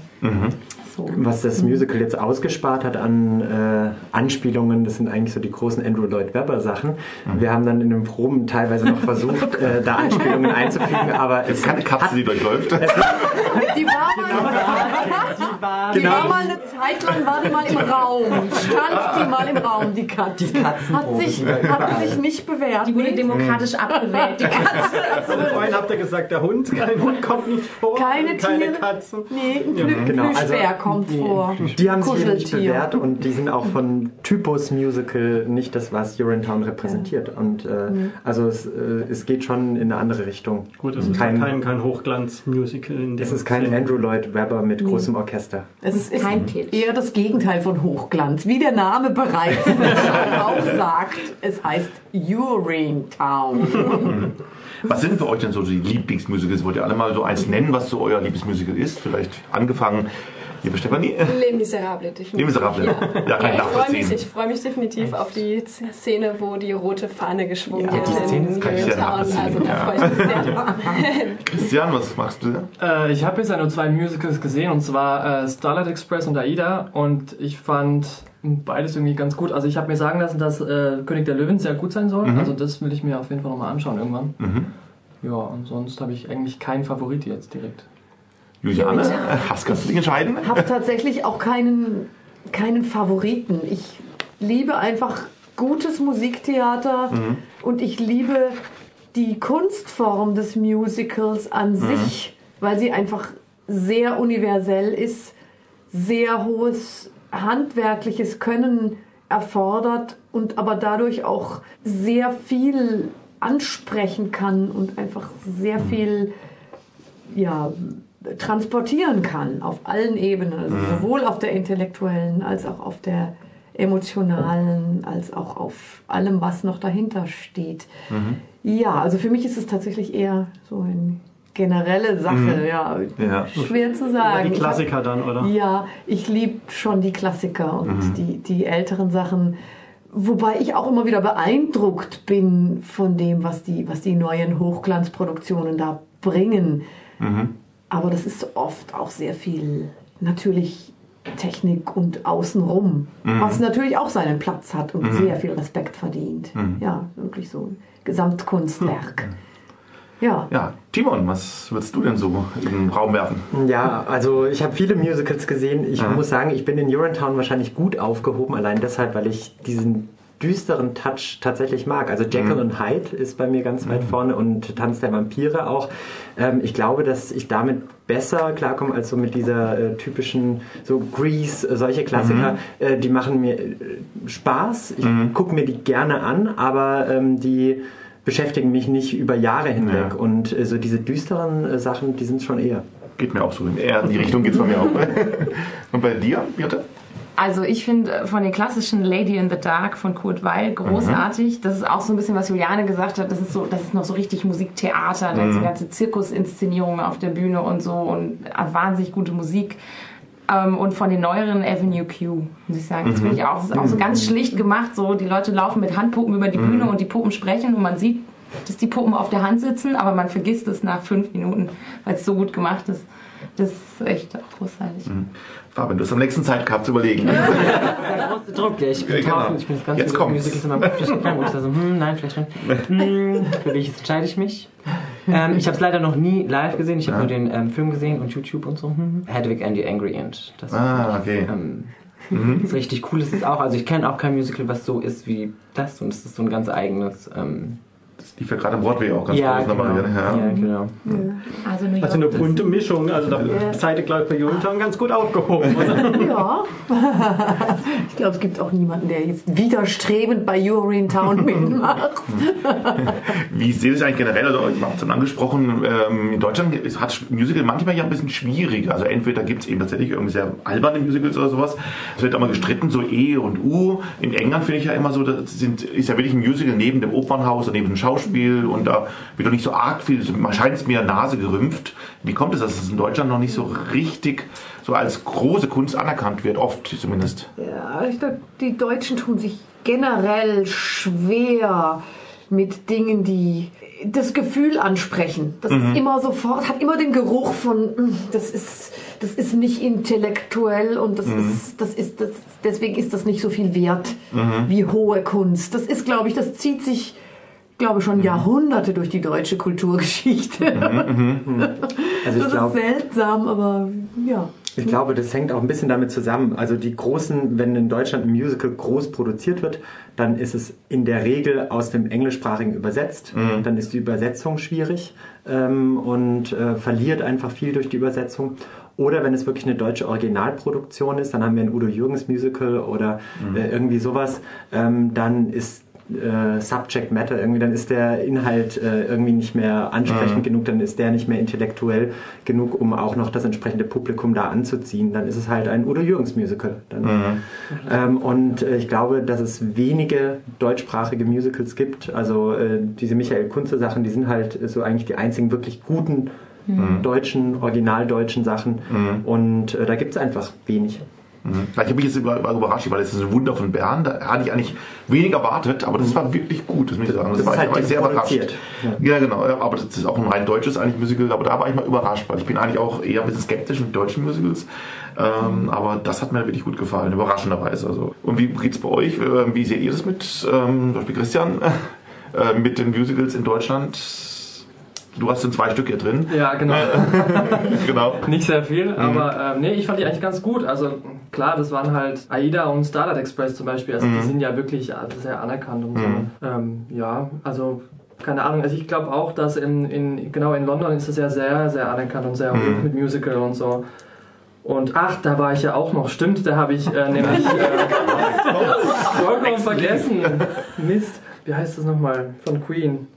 So. Was das Musical jetzt ausgespart hat an äh, Anspielungen, das sind eigentlich so die großen Andrew Lloyd Webber Sachen. Wir haben dann in den Proben teilweise noch versucht, äh, da Anspielungen einzufügen, aber es Keine Katze, die durchläuft. Die war mal, die Genau. war mal eine Zeit lang, war die mal im Raum. Stand die mal im Raum, die Die Katze. Die. Hat sich, hat sich nicht bewährt. Die wurde demokratisch abgewählt. Die Katze. Und vorhin habt ihr gesagt, der Hund, kein Hund kommt nicht vor. Keine keine Tiere. Katzen. Nee, ein Ja. Plü Genau, also kommt die, vor. Die haben sich nicht bewährt und die sind auch von Typus Musical nicht das, was Urinetown repräsentiert. Und äh, Mhm. also es, äh, es geht schon in eine andere Richtung. Gut, es ist kein, kein, kein Hochglanz-Musical in dem es ist kein Sinne. Andrew Lloyd Webber mit Nee. großem Orchester. Es ist, ist Kein Pitch. eher das Gegenteil von Hochglanz. Wie der Name bereits schon aussagt, es heißt Urine Town. Was sind für euch denn so die Lieblingsmusicals? Wollt ihr alle mal so eins nennen, was so euer Lieblingsmusical ist? Vielleicht angefangen, liebe Stefanie? Les Miserables, definitiv. Les Miserables. Ja, kann ich ich freue mich, ich freu mich definitiv auf die Szene, wo die rote Fahne geschwungen Ja, wird. die Szene in kann ich. Also nachvollziehen, da ja. freue ich mich sehr. Christian, was magst du? Äh, ich habe bisher nur zwei Musicals gesehen und zwar äh, Starlight Express und Aida und ich fand beides irgendwie ganz gut. Also ich habe mir sagen lassen, dass äh, König der Löwen sehr gut sein soll. Mhm. Also das will ich mir auf jeden Fall nochmal anschauen irgendwann. Mhm. Ja, und sonst habe ich eigentlich keinen Favorit jetzt direkt. Juliane, hast kannst du dich entscheiden? Ich habe tatsächlich auch keinen, keinen Favoriten. Ich liebe einfach gutes Musiktheater Mhm. und ich liebe die Kunstform des Musicals an Mhm. sich, weil sie einfach sehr universell ist, sehr hohes handwerkliches Können erfordert und aber dadurch auch sehr viel ansprechen kann und einfach sehr Mhm. viel ja, transportieren kann auf allen Ebenen, also Mhm. sowohl auf der intellektuellen als auch auf der emotionalen, als auch auf allem, was noch dahinter steht. Mhm. Ja, also für mich ist es tatsächlich eher so eine generelle Sache, Mhm. ja. Ja. Schwer zu sagen. die Ich hab- Klassiker dann, oder? ja, ich liebe schon die Klassiker und Mhm. die, die älteren Sachen. Wobei ich auch immer wieder beeindruckt bin von dem, was die, was die neuen Hochglanzproduktionen da bringen. Mhm. Aber das ist oft auch sehr viel natürlich Technik und außenrum, Mhm. was natürlich auch seinen Platz hat und Mhm. sehr viel Respekt verdient. Mhm. Ja, wirklich so ein Gesamtkunstwerk. Ja. Ja, Timon, was würdest du denn so in den Raum werfen? Ja, also ich habe viele Musicals gesehen. Ich Mhm. muss sagen, ich bin in Urinetown wahrscheinlich gut aufgehoben, allein deshalb, weil ich diesen düsteren Touch tatsächlich mag. Also Jekyll Mhm. und Hyde ist bei mir ganz weit vorne und Tanz der Vampire auch. Ähm, ich glaube, dass ich damit besser klarkomme als so mit dieser äh, typischen so Grease, äh, solche Klassiker. Mhm. Äh, die machen mir äh, Spaß. Ich Mhm. gucke mir die gerne an, aber ähm, die beschäftigen mich nicht über Jahre hinweg. Ja. Und äh, so diese düsteren Sachen, die sind schon eher. Geht mir auch so. Eher in die Richtung geht es bei mir auch. Und bei dir, Birte? Also ich finde von den klassischen Lady in the Dark von Kurt Weil großartig. Das ist auch so ein bisschen, was Juliane gesagt hat. Das ist so, das ist noch so richtig Musiktheater, da ist Mhm. die ganze Zirkusinszenierung auf der Bühne und so und äh, wahnsinnig gute Musik. Ähm, und von den neueren Avenue Q, muss ich sagen. Das Mhm. finde ich auch, das ist auch so ganz schlicht gemacht. So, die Leute laufen mit Handpuppen über die Mhm. Bühne und die Puppen sprechen und man sieht, dass die Puppen auf der Hand sitzen, aber man vergisst es nach fünf Minuten, weil es so gut gemacht ist. Das ist echt großartig. Fabian, du hast am nächsten Zeit gehabt zu überlegen. Der große Druck, ja, ich bin Ja, genau. ich bin das ganze Jetzt kommt's. Musicals in meinem Kopf durchgegangen und ich so, hm, nein, vielleicht schon. Hm, für welches entscheide ich mich? Ähm, ich habe es leider noch nie live gesehen, ich habe Ja. nur den ähm, Film gesehen und YouTube und so. Hm. Hedwig and the Angry Ant. Das Ah, okay. ähm, Mhm. ist richtig cool. Es ist auch, also ich kenne auch kein Musical, was so ist wie das und es ist so ein ganz eigenes. Ähm, Das lief ja gerade am Broadway auch ganz ja, groß nochmal. genau. wieder, Ja. ja, genau. Also New York. Also eine bunte Mischung. Also da Ja. seid ihr, glaube ich, bei Urinetown ganz gut aufgehoben, oder? Ja. ich glaube, es gibt auch niemanden, der jetzt widerstrebend bei Urinetown mitmacht. Wie seht ihr es eigentlich generell? Also, ich habe es schon angesprochen, ähm, in Deutschland ist- hat Musical manchmal ja ein bisschen schwieriger. Also, entweder gibt es eben tatsächlich irgendwie sehr alberne Musicals oder sowas. Es wird immer gestritten, so E und U. In England finde ich ja immer so, das sind, ist ja wirklich ein Musical neben dem Opernhaus und neben dem Schauspiel und da wird doch nicht so arg viel, scheint es mir Nase gerümpft. Wie kommt es, dass es in Deutschland noch nicht so richtig so als große Kunst anerkannt wird? Oft zumindest. Ja, ich glaube, die Deutschen tun sich generell schwer mit Dingen, die das Gefühl ansprechen. Das Mhm. ist immer sofort, hat immer den Geruch von, "Mm, das ist, das ist nicht intellektuell und das Mhm. ist, das ist, das, deswegen ist das nicht so viel wert Mhm. wie hohe Kunst. Das ist, glaube ich, das zieht sich, glaube schon Jahrhunderte durch die deutsche Kulturgeschichte. Also ich das glaub- ist seltsam, aber ja. Ich glaube, das hängt auch ein bisschen damit zusammen. Also die großen, wenn in Deutschland ein Musical groß produziert wird, dann ist es in der Regel aus dem Englischsprachigen übersetzt. Mhm. Dann ist die Übersetzung schwierig ähm, und äh, verliert einfach viel durch die Übersetzung. Oder wenn es wirklich eine deutsche Originalproduktion ist, dann haben wir ein Udo Jürgens Musical oder Mhm. äh, irgendwie sowas, ähm, dann ist äh, Subject Matter irgendwie, dann ist der Inhalt äh, irgendwie nicht mehr ansprechend Mhm. genug, dann ist der nicht mehr intellektuell genug, um auch noch das entsprechende Publikum da anzuziehen. Dann ist es halt ein Udo Jürgens Musical. Dann, Mhm. ähm, und äh, ich glaube, dass es wenige deutschsprachige Musicals gibt. Also äh, diese Michael Kunze Sachen, die sind halt so eigentlich die einzigen wirklich guten Mhm. deutschen, originaldeutschen Sachen. Mhm. Und äh, da gibt es einfach wenig. Mhm. Ich habe mich jetzt über- überrascht, weil das ist ein Wunder von Bern. Da hatte ich eigentlich wenig erwartet, aber das war wirklich gut, das muss ich sagen. Das ist war, halt war ich sehr überrascht. produziert. Ja. genau. Ja, aber das ist auch ein rein deutsches eigentlich Musical, aber da war ich mal überrascht, weil ich bin eigentlich auch eher ein bisschen skeptisch mit deutschen Musicals. Ähm, aber das hat mir wirklich gut gefallen, überraschenderweise. Also. Und wie geht's bei euch? Ähm, Wie seht ihr das mit, ähm, zum Beispiel Christian, äh, mit den Musicals in Deutschland? Du hast in zwei Stück hier drin. Ja, genau. genau. Nicht sehr Mhm. viel, aber ähm, nee, ich fand die eigentlich ganz gut. Also klar, das waren halt AIDA und Starlight Express zum Beispiel. Also Mhm. die sind ja wirklich sehr anerkannt und Mhm. so. Ähm, ja, also keine Ahnung. Also ich glaube auch, dass in, in genau in London ist es ja sehr, sehr anerkannt und sehr Mhm. hoch mit Musical und so. Und ach, da war ich ja auch noch. Stimmt, da habe ich äh, nämlich äh, vollkommen vergessen. Mist. Wie heißt das nochmal? Von Queen.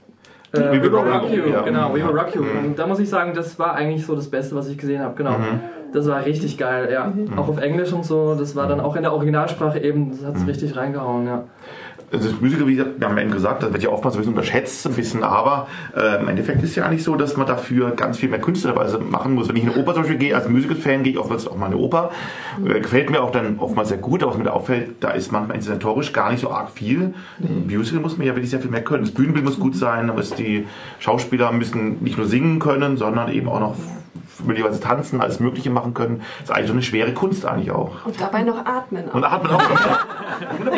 Äh, We We Will Rock You, ja. genau, We Will Rock You. Mhm. Und da muss ich sagen, das war eigentlich so das Beste, was ich gesehen habe, genau. Mhm. Das war richtig geil, ja. Mhm. Auch auf Englisch und so, das war dann auch in der Originalsprache eben, das hat es Mhm. richtig reingehauen, ja. Also das Musical, wie gesagt, wir haben eben gesagt, das wird ja oftmals ein bisschen unterschätzt, ein bisschen, aber äh, im Endeffekt ist ja eigentlich so, dass man dafür ganz viel mehr künstlerweise machen muss. Wenn ich in eine Oper zum Beispiel gehe, als Musical-Fan gehe ich oftmals auch mal in eine Oper. Äh, gefällt mir auch dann oftmals sehr gut, aber was mir da auffällt, da ist manchmal inszenatorisch gar nicht so arg viel. Im Musical muss man ja wirklich sehr viel mehr können. Das Bühnenbild muss gut sein, aber die Schauspieler müssen nicht nur singen können, sondern eben auch noch möglicherweise tanzen, alles Mögliche machen können. Das ist eigentlich so eine schwere Kunst eigentlich auch. Und dabei noch atmen. Und da hat man auch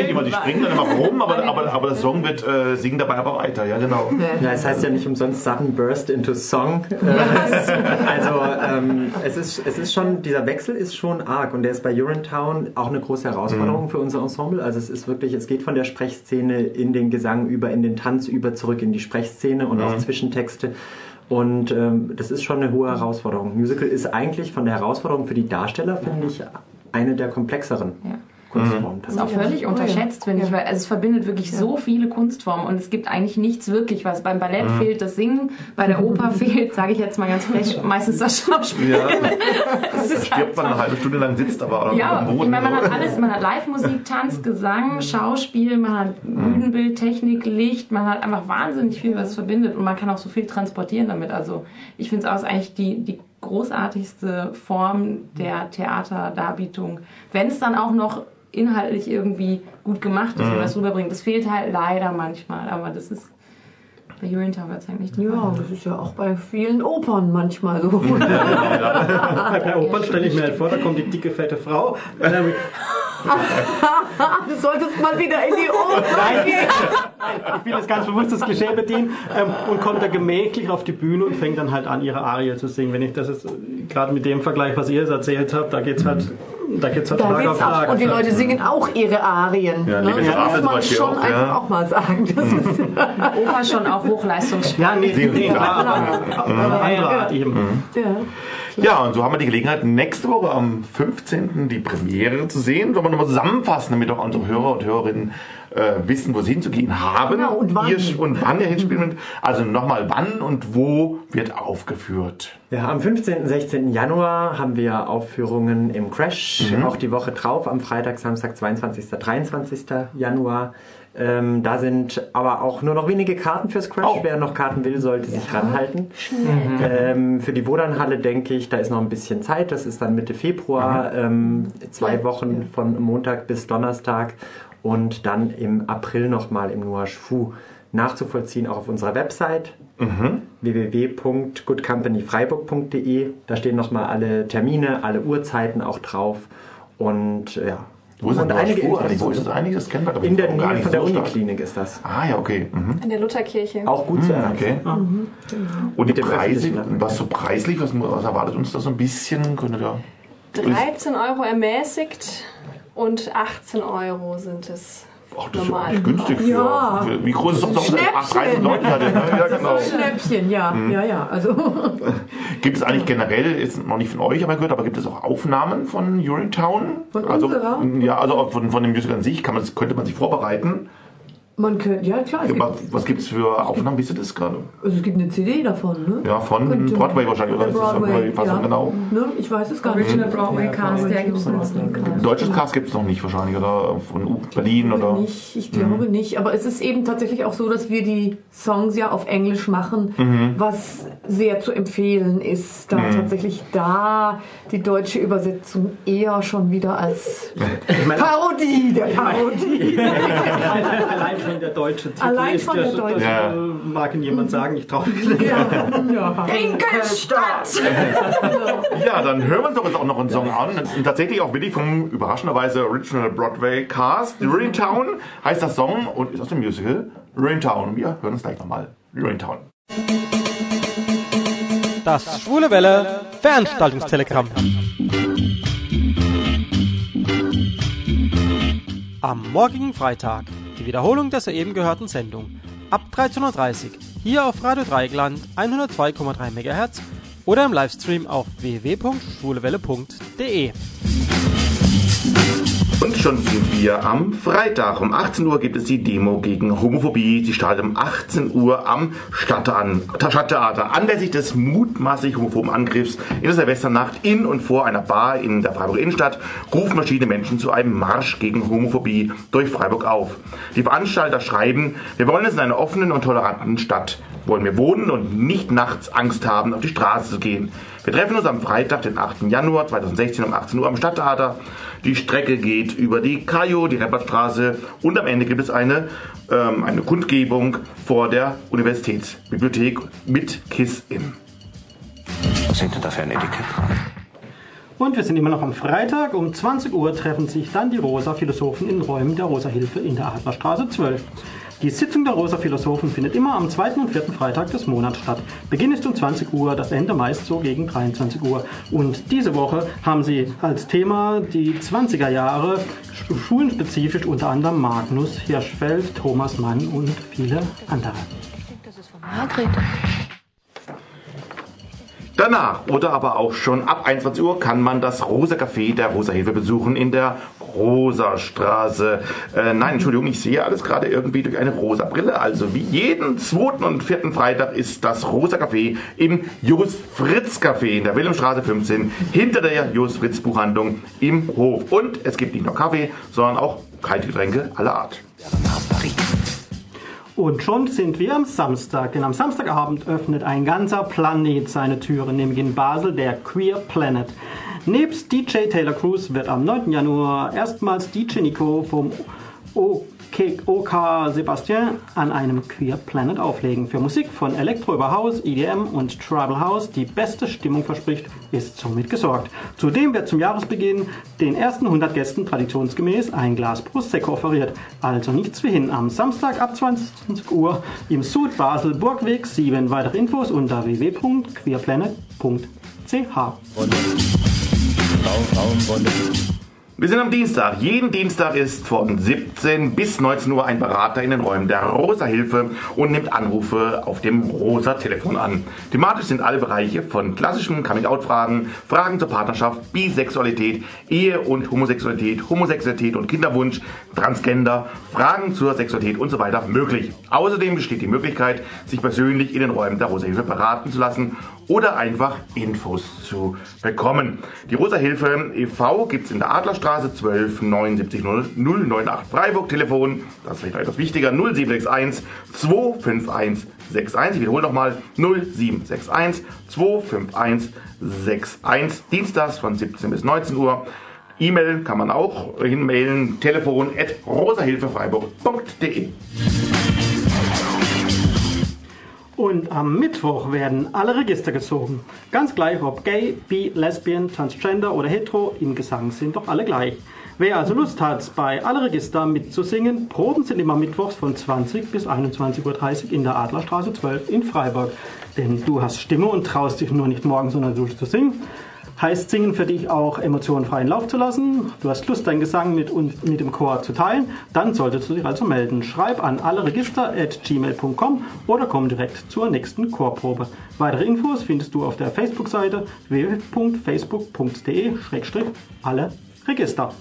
immer, die springen dann immer rum, aber, aber, aber das Song wird äh, singen dabei aber weiter, ja genau. Ja, es heißt ja nicht umsonst Sudden Burst into Song. Äh, also ähm, es, ist, es ist schon, dieser Wechsel ist schon arg und der ist bei Urinetown auch eine große Herausforderung Mhm. für unser Ensemble. Also es ist wirklich, es geht von der Sprechszene in den Gesang über, in den Tanz über, zurück in die Sprechszene und Mhm. auch Zwischentexte. Und ähm, das ist schon eine hohe Herausforderung. Musical ist eigentlich von der Herausforderung für die Darsteller, finde ich, eine der komplexeren Kunstformen. Das ist auch völlig unterschätzt, finde ich, weil also es verbindet wirklich so viele Kunstformen und es gibt eigentlich nichts wirklich, was beim Ballett Mhm. fehlt, das Singen, bei der Oper fehlt, sage ich jetzt mal ganz frech, meistens das Schauspiel. Ja. Es Da stirbt man eine halbe Stunde lang, sitzt aber Ja, am Boden. ich meine, man hat alles, man hat Live-Musik, Tanz, Gesang, Schauspiel, man hat Bühnenbild, Technik, Licht, man hat einfach wahnsinnig viel, was es verbindet und man kann auch so viel transportieren damit. Also ich finde es auch eigentlich die, die großartigste Form der Theaterdarbietung. Wenn es dann auch noch inhaltlich irgendwie gut gemacht ist, wenn Mhm. man das rüberbringt. Das fehlt halt leider manchmal, aber das ist bei Urinetown Gott sei Dank nicht Ja, das ist ja auch bei vielen Opern manchmal so. Bei Opern stelle ich mir halt vor, da kommt die dicke, fette Frau. Und du solltest mal wieder in die Oper gehen. ich will das ganz bewusst das Klischee bedienen ähm, und kommt da gemächlich auf die Bühne und fängt dann halt an, ihre Arie zu singen. Wenn ich das jetzt äh, gerade mit dem Vergleich, was ihr jetzt erzählt habt, da geht's halt, da geht's halt Da Schlag auf geht's. Schlag. Und die Leute singen auch ihre Arien. Ja, ne? Das muss man Beispiel schon auch, einfach ja. auch mal sagen. Das ist Oper schon auch Hochleistungssport. Ja, nee, nee, klar, aber Mhm. aber andere Art eben. Ja. Ja, und so haben wir die Gelegenheit, nächste Woche am 15. die Premiere zu sehen. Sollen wir nochmal zusammenfassen, damit auch unsere Hörer und Hörerinnen äh, wissen, wo sie hinzugehen haben. Genau, und wann. Ihr, und wann ihr hinspielen. Also nochmal wann und wo wird aufgeführt. Ja, am 15. und 16. Januar haben wir Aufführungen im Crash. Mhm. Auch die Woche drauf, am Freitag, Samstag, 22. 23. Januar. Ähm, da sind aber auch nur noch wenige Karten fürs Crash. Oh. Wer noch Karten will, sollte sich ranhalten. Schnell. Ähm, für die Wodanhalle denke ich, da ist noch ein bisschen Zeit. Das ist dann Mitte Februar, ähm, zwei Wochen von Montag bis Donnerstag und dann im April nochmal im Noir Fu nachzuvollziehen, auch auf unserer Website Mhm. www.goodcompanyfreiburg.de. Da stehen nochmal alle Termine, alle Uhrzeiten auch drauf und ja. Wo ist und denn einige Infos eigentlich? Wo ist das eigentlich? Das kennen wir, ich, In der auch gar Nähe nicht von der so. Uniklinik ist das. Ah ja, okay. Mhm. In der Lutherkirche. Auch gut zu Mhm, erreichen. okay. Mhm. Und die Preise, was so preislich, was, was erwartet uns da so ein bisschen? Könntet ihr 13 Euro ermäßigt und 18 Euro sind es. Ach, das ist ja eigentlich günstig. Für, Ja. für, wie groß ist das? Schnäppchen. Ach, 30 Leute. Ne? Ja, genau. Schnäppchen, ja, Mhm. ja, ja. Also Gibt es eigentlich generell, ist noch nicht von euch aber gehört, aber gibt es auch Aufnahmen von Urinetown? Von also, unserer? Ja, also von, von dem Musical an sich kann man, könnte man sich vorbereiten. Man könnte, ja klar, es gibt, Was, gibt es für Aufnahmen? Wisst ihr das gerade? also es gibt eine CD davon, ne? Ja, von Könnte- Broadway wahrscheinlich, oder? Ist Broadway, Fassung, ja. genau. Ne? Ich weiß es gar nicht. Original Broadway Cast, der gibt es deutsches Cast gibt es noch nicht wahrscheinlich, oder? Von U- Berlin oder? Nicht, ich glaube Mhm. nicht. Aber es ist eben tatsächlich auch so, dass wir die Songs ja auf Englisch machen, Mhm. was sehr zu empfehlen ist, da Mhm. tatsächlich da die deutsche Übersetzung eher schon wieder als Parodie der Parodie. Allein schon der deutsche Titel Allein ist ja der schon- deutsche. das, äh, Mag Ihnen jemand sagen, ich traue mich nicht. Ingolstadt! Ja, dann hören wir uns doch jetzt auch noch einen Song an. Und tatsächlich auch wirklich vom überraschenderweise Original Broadway Cast. Town heißt das Song und ist aus dem Musical Town. Wir hören uns gleich nochmal. Town. Das Schwule Welle Veranstaltungstelegramm. Am morgigen Freitag die Wiederholung der soeben gehörten Sendung ab 13.30 Uhr hier auf Radio Dreigland 102,3 MHz oder im Livestream auf www.schwulewelle.de. Und schon sind wir am Freitag. Um 18 Uhr gibt es die Demo gegen Homophobie. Sie startet um 18 Uhr am Stadttheater, anlässlich des mutmaßlich homophoben Angriffs in der Silvesternacht in und vor einer Bar in der Freiburger Innenstadt rufen verschiedene Menschen zu einem Marsch gegen Homophobie durch Freiburg auf. Die Veranstalter schreiben, wir wollen es in einer offenen und toleranten Stadt. Wollen wir wohnen und nicht nachts Angst haben, auf die Straße zu gehen. Wir treffen uns am Freitag, den 8. Januar 2016 um 18 Uhr am Stadttheater. Die Strecke geht über die Kajo, die Reppertstraße und am Ende gibt es eine, ähm, eine Kundgebung vor der Universitätsbibliothek mit Kiss-In. Was hängt denn da für ein Etikett dran? Und wir sind immer noch am Freitag. Um 20 Uhr treffen sich dann die Rosa-Philosophen in Räumen der Rosa-Hilfe in der Adlerstraße 12. Die Sitzung der Rosa-Philosophen findet immer am zweiten und vierten Freitag des Monats statt. Beginn ist um 20 Uhr, das Ende meist so gegen 23 Uhr. Und diese Woche haben sie als Thema die 20er Jahre, sch- schulenspezifisch unter anderem Magnus Hirschfeld, Thomas Mann und viele andere. Margret. Danach oder aber auch schon ab 21 Uhr kann man das Rosa Café der Rosa Hilfe besuchen in der Rosa-Straße. Äh, nein, Entschuldigung, ich sehe alles gerade irgendwie durch eine rosa Brille. Also wie jeden zweiten und vierten Freitag ist das Rosa Café im Jos Fritz Café in der Wilhelmstraße 15 hinter der Jos Fritz Buchhandlung im Hof. Und es gibt nicht nur Kaffee, sondern auch kalte Getränke aller Art. Und schon sind wir am Samstag, denn am Samstagabend öffnet ein ganzer Planet seine Türen, nämlich in Basel der Queer Planet. Nebst DJ Taylor Cruz wird am 9. Januar erstmals DJ Nico vom OK, OK Sebastian an einem Queer Planet auflegen. Für Musik von Elektro über House, EDM und Tribal House, die beste Stimmung verspricht, ist somit gesorgt. Zudem wird zum Jahresbeginn den ersten 100 Gästen traditionsgemäß ein Glas Prosecco offeriert. Also nichts wie hin. Am Samstag ab 20 Uhr im Sud Basel Burgweg 7. Weitere Infos unter www.queerplanet.ch. Wir sind am Dienstag. Jeden Dienstag ist von 17 bis 19 Uhr ein Berater in den Räumen der Rosa Hilfe und nimmt Anrufe auf dem Rosa Telefon an. Thematisch sind alle Bereiche von klassischen Coming-out-Fragen, Fragen zur Partnerschaft, Bisexualität, Ehe und Homosexualität, Homosexualität und Kinderwunsch, Transgender, Fragen zur Sexualität und so weiter möglich. Außerdem besteht die Möglichkeit, sich persönlich in den Räumen der Rosa Hilfe beraten zu lassen oder einfach Infos zu bekommen. Die Rosa Hilfe e.V. gibt es in der Adlerstraße 12 79 098 Freiburg. Telefon, das ist vielleicht etwas wichtiger, 0761 251 61. Ich wiederhole nochmal 0761 251 61. Dienstags von 17 bis 19 Uhr. E-Mail kann man auch hinmailen. Telefon at rosahilfefreiburg.de. Und am Mittwoch werden alle Register gezogen. Ganz gleich, ob gay, bi, lesbian, transgender oder hetero, im Gesang sind doch alle gleich. Wer also Lust hat, bei alle Register mitzusingen, Proben sind immer mittwochs von 20 bis 21.30 Uhr in der Adlerstraße 12 in Freiburg. Denn du hast Stimme und traust dich nur nicht morgen, sondern durchzusingen. Heißt Singen für dich auch Emotionen freien Lauf zu lassen? Du hast Lust, deinen Gesang mit, mit dem Chor zu teilen? Dann solltest du dich also melden. Schreib an alleregister.gmail.com oder komm direkt zur nächsten Chorprobe. Weitere Infos findest du auf der Facebook-Seite www.facebook.de-alle Register.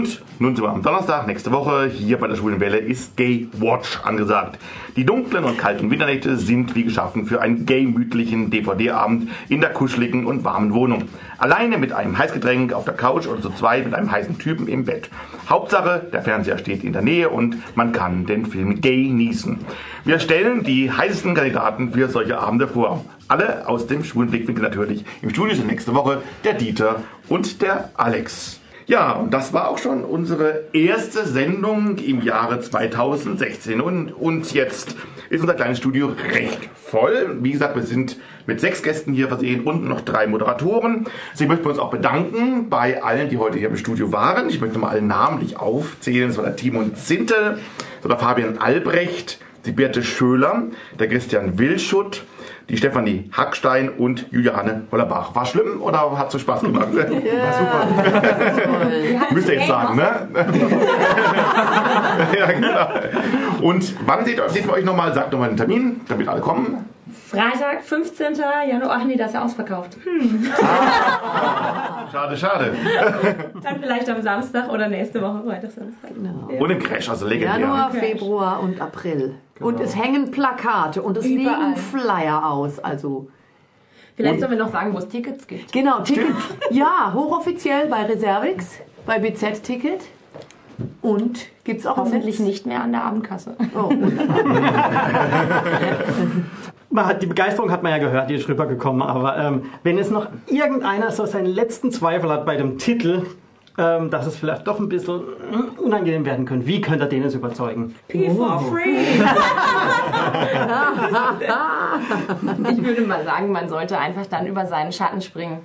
Und nun sind wir am Donnerstag, nächste Woche, hier bei der Schwulen Welle ist Gay Watch angesagt. Die dunklen und kalten Winternächte sind wie geschaffen für einen gay-mütlichen DVD-Abend in der kuscheligen und warmen Wohnung. Alleine mit einem Heißgetränk auf der Couch oder zu zweit mit einem heißen Typen im Bett. Hauptsache, der Fernseher steht in der Nähe und man kann den Film Gay genießen. Wir stellen die heißesten Kandidaten für solche Abende vor. Alle aus dem schwulen Blickwinkel natürlich. Im Studio sind nächste Woche der Dieter und der Alex. Ja, und das war auch schon unsere erste Sendung im Jahre 2016. Und, und jetzt ist unser kleines Studio recht voll. Wie gesagt, wir sind mit sechs Gästen hier versehen und noch drei Moderatoren. Sie möchten uns auch bedanken bei allen, die heute hier im Studio waren. Ich möchte mal alle namentlich aufzählen. Das war der Timon Zinte, das war der Fabian Albrecht, die Birte Schöler, der Christian Wilschutt, die Stefanie Hackstein und Juliane Hollerbach. War schlimm oder hat so Spaß gemacht? War super. Müsst ihr jetzt sagen, ne? ja, genau. Und wann seht, seht ihr euch nochmal? Sagt nochmal den Termin, damit alle kommen. Freitag, 15. Januar. Ach nee, das ist ja ausverkauft. Hm. Schade, schade. Dann vielleicht am Samstag oder nächste Woche Freitag, Samstag. Ja. Und im Crash, also legendär. Januar, Februar und April. Und es hängen Plakate und es Überall. liegen Flyer aus. Also Vielleicht sollen wir noch sagen, wo es Tickets gibt. Genau, Tickets. Ja, hochoffiziell bei Reservix, bei BZ Ticket. Und gibt's auch Hoffentlich nicht mehr an der Abendkasse. Oh, Man hat, die Begeisterung hat man ja gehört, die ist rübergekommen. Aber ähm, wenn jetzt noch irgendeiner so seinen letzten Zweifel hat bei dem Titel, ähm, dass es vielleicht doch ein bisschen mm, unangenehm werden könnte, wie könnt ihr den jetzt überzeugen? P for free. ich würde mal sagen, man sollte einfach dann über seinen Schatten springen.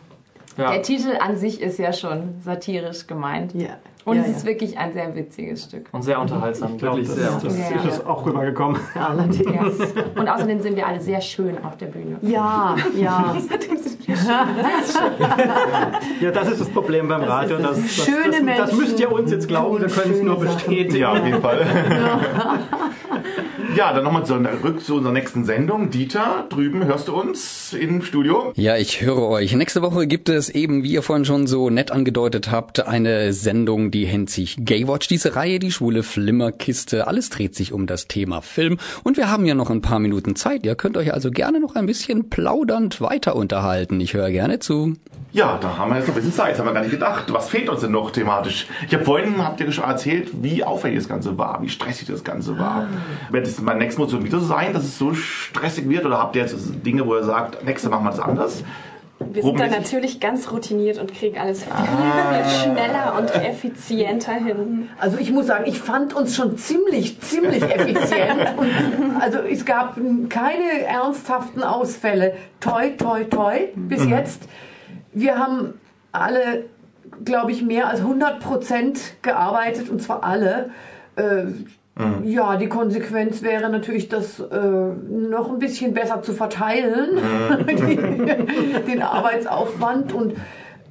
Ja. Der Titel an sich ist ja schon satirisch gemeint. Und Ja, es ja. ist wirklich ein sehr witziges Stück. Und sehr unterhaltsam. Ich glaube, Wirklich das, sehr das Ja. ist es auch rübergekommen. Allerdings. Yes. Und außerdem sind wir alle sehr schön auf der Bühne. Ja, ja. Außerdem sind wir schön. Ja, das ist das Problem beim Radio. ist Das, das, Schöne das, das Menschen müsst ihr uns jetzt glauben, wir können es nur bestätigen. Ja, auf jeden Fall. Ja, dann nochmal zurück zu unserer nächsten Sendung. Dieter, drüben hörst du uns im Studio? Ja, ich höre euch. Nächste Woche gibt es eben, wie ihr vorhin schon so nett angedeutet habt, eine Sendung, die nennt sich Gaywatch. Diese Reihe, die schwule Flimmerkiste. Alles dreht sich um das Thema Film. Und wir haben ja noch ein paar Minuten Zeit. Ihr könnt euch also gerne noch ein bisschen plaudernd weiter unterhalten. Ich höre gerne zu. Ja, da haben wir jetzt noch ein bisschen Zeit, das haben wir gar nicht gedacht. Was fehlt uns denn noch thematisch? Ich habe vorhin, habt ihr schon erzählt, wie aufwendig das Ganze war, wie stressig das Ganze war. Wird es beim nächsten Mal so wieder so sein, dass es so stressig wird? Oder habt ihr jetzt Dinge, wo ihr sagt, nächstes Mal machen wir das anders? Wir sind da natürlich ganz routiniert und kriegen alles viel, Ah. schneller und effizienter hin. Also ich muss sagen, ich fand uns schon ziemlich, ziemlich effizient. Und also es gab keine ernsthaften Ausfälle. Toi, toi, toi bis Mhm. jetzt. Wir haben alle, glaube ich, mehr als 100 Prozent gearbeitet und zwar alle. Äh, Ja, die Konsequenz wäre natürlich, das äh, noch ein bisschen besser zu verteilen, den Arbeitsaufwand und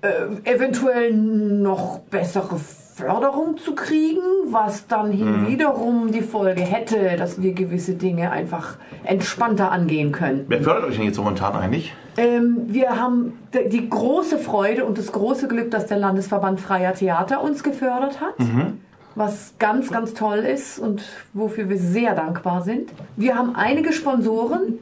äh, eventuell noch bessere Förderung zu kriegen, was dann Mhm. wiederum die Folge hätte, dass wir gewisse Dinge einfach entspannter angehen können. Wer fördert euch denn jetzt momentan eigentlich? Ähm, wir haben die große Freude und das große Glück, dass der Landesverband Freier Theater uns gefördert hat Mhm. Was ganz, ganz toll ist und wofür wir sehr dankbar sind. Wir haben einige Sponsoren.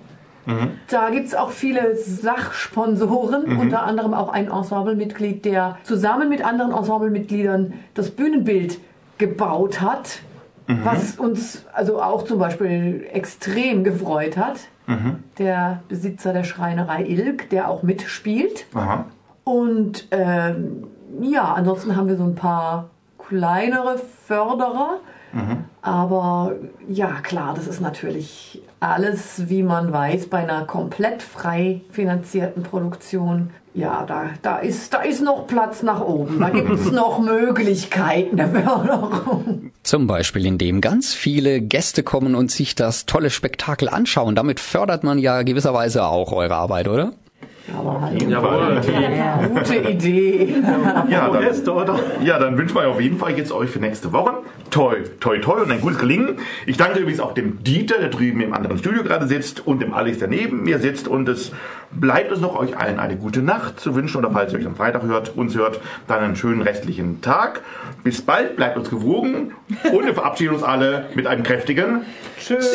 Da gibt es auch viele Sachsponsoren, Mhm. unter anderem auch ein Ensemblemitglied, der zusammen mit anderen Ensemblemitgliedern das Bühnenbild gebaut hat, Mhm. was uns also auch zum Beispiel extrem gefreut hat. Mhm. Der Besitzer der Schreinerei Ilk, der auch mitspielt. Aha. Und ähm, ja, ansonsten haben wir so ein paar kleinere Förderer. Mhm. Aber ja, klar, das ist natürlich alles, wie man weiß, bei einer komplett frei finanzierten Produktion. Ja, da, da, ist, da ist noch Platz nach oben. Da gibt es noch Möglichkeiten der Förderung. Zum Beispiel, indem ganz viele Gäste kommen und sich das tolle Spektakel anschauen. Damit fördert man ja gewisserweise auch eure Arbeit, oder? Aber. Ja, gute Idee. Ja, oder? Ja, dann wünschen wir auf jeden Fall jetzt euch für nächste Woche toi, toi, toi und ein gutes Gelingen. Ich danke übrigens auch dem Dieter, der drüben im anderen Studio gerade sitzt und dem Alex, der neben mir sitzt. Und es bleibt uns noch euch allen eine gute Nacht zu wünschen oder falls ihr euch am Freitag hört, uns hört, dann einen schönen restlichen Tag. Bis bald, bleibt uns gewogen und wir verabschieden uns alle mit einem kräftigen Tschüss.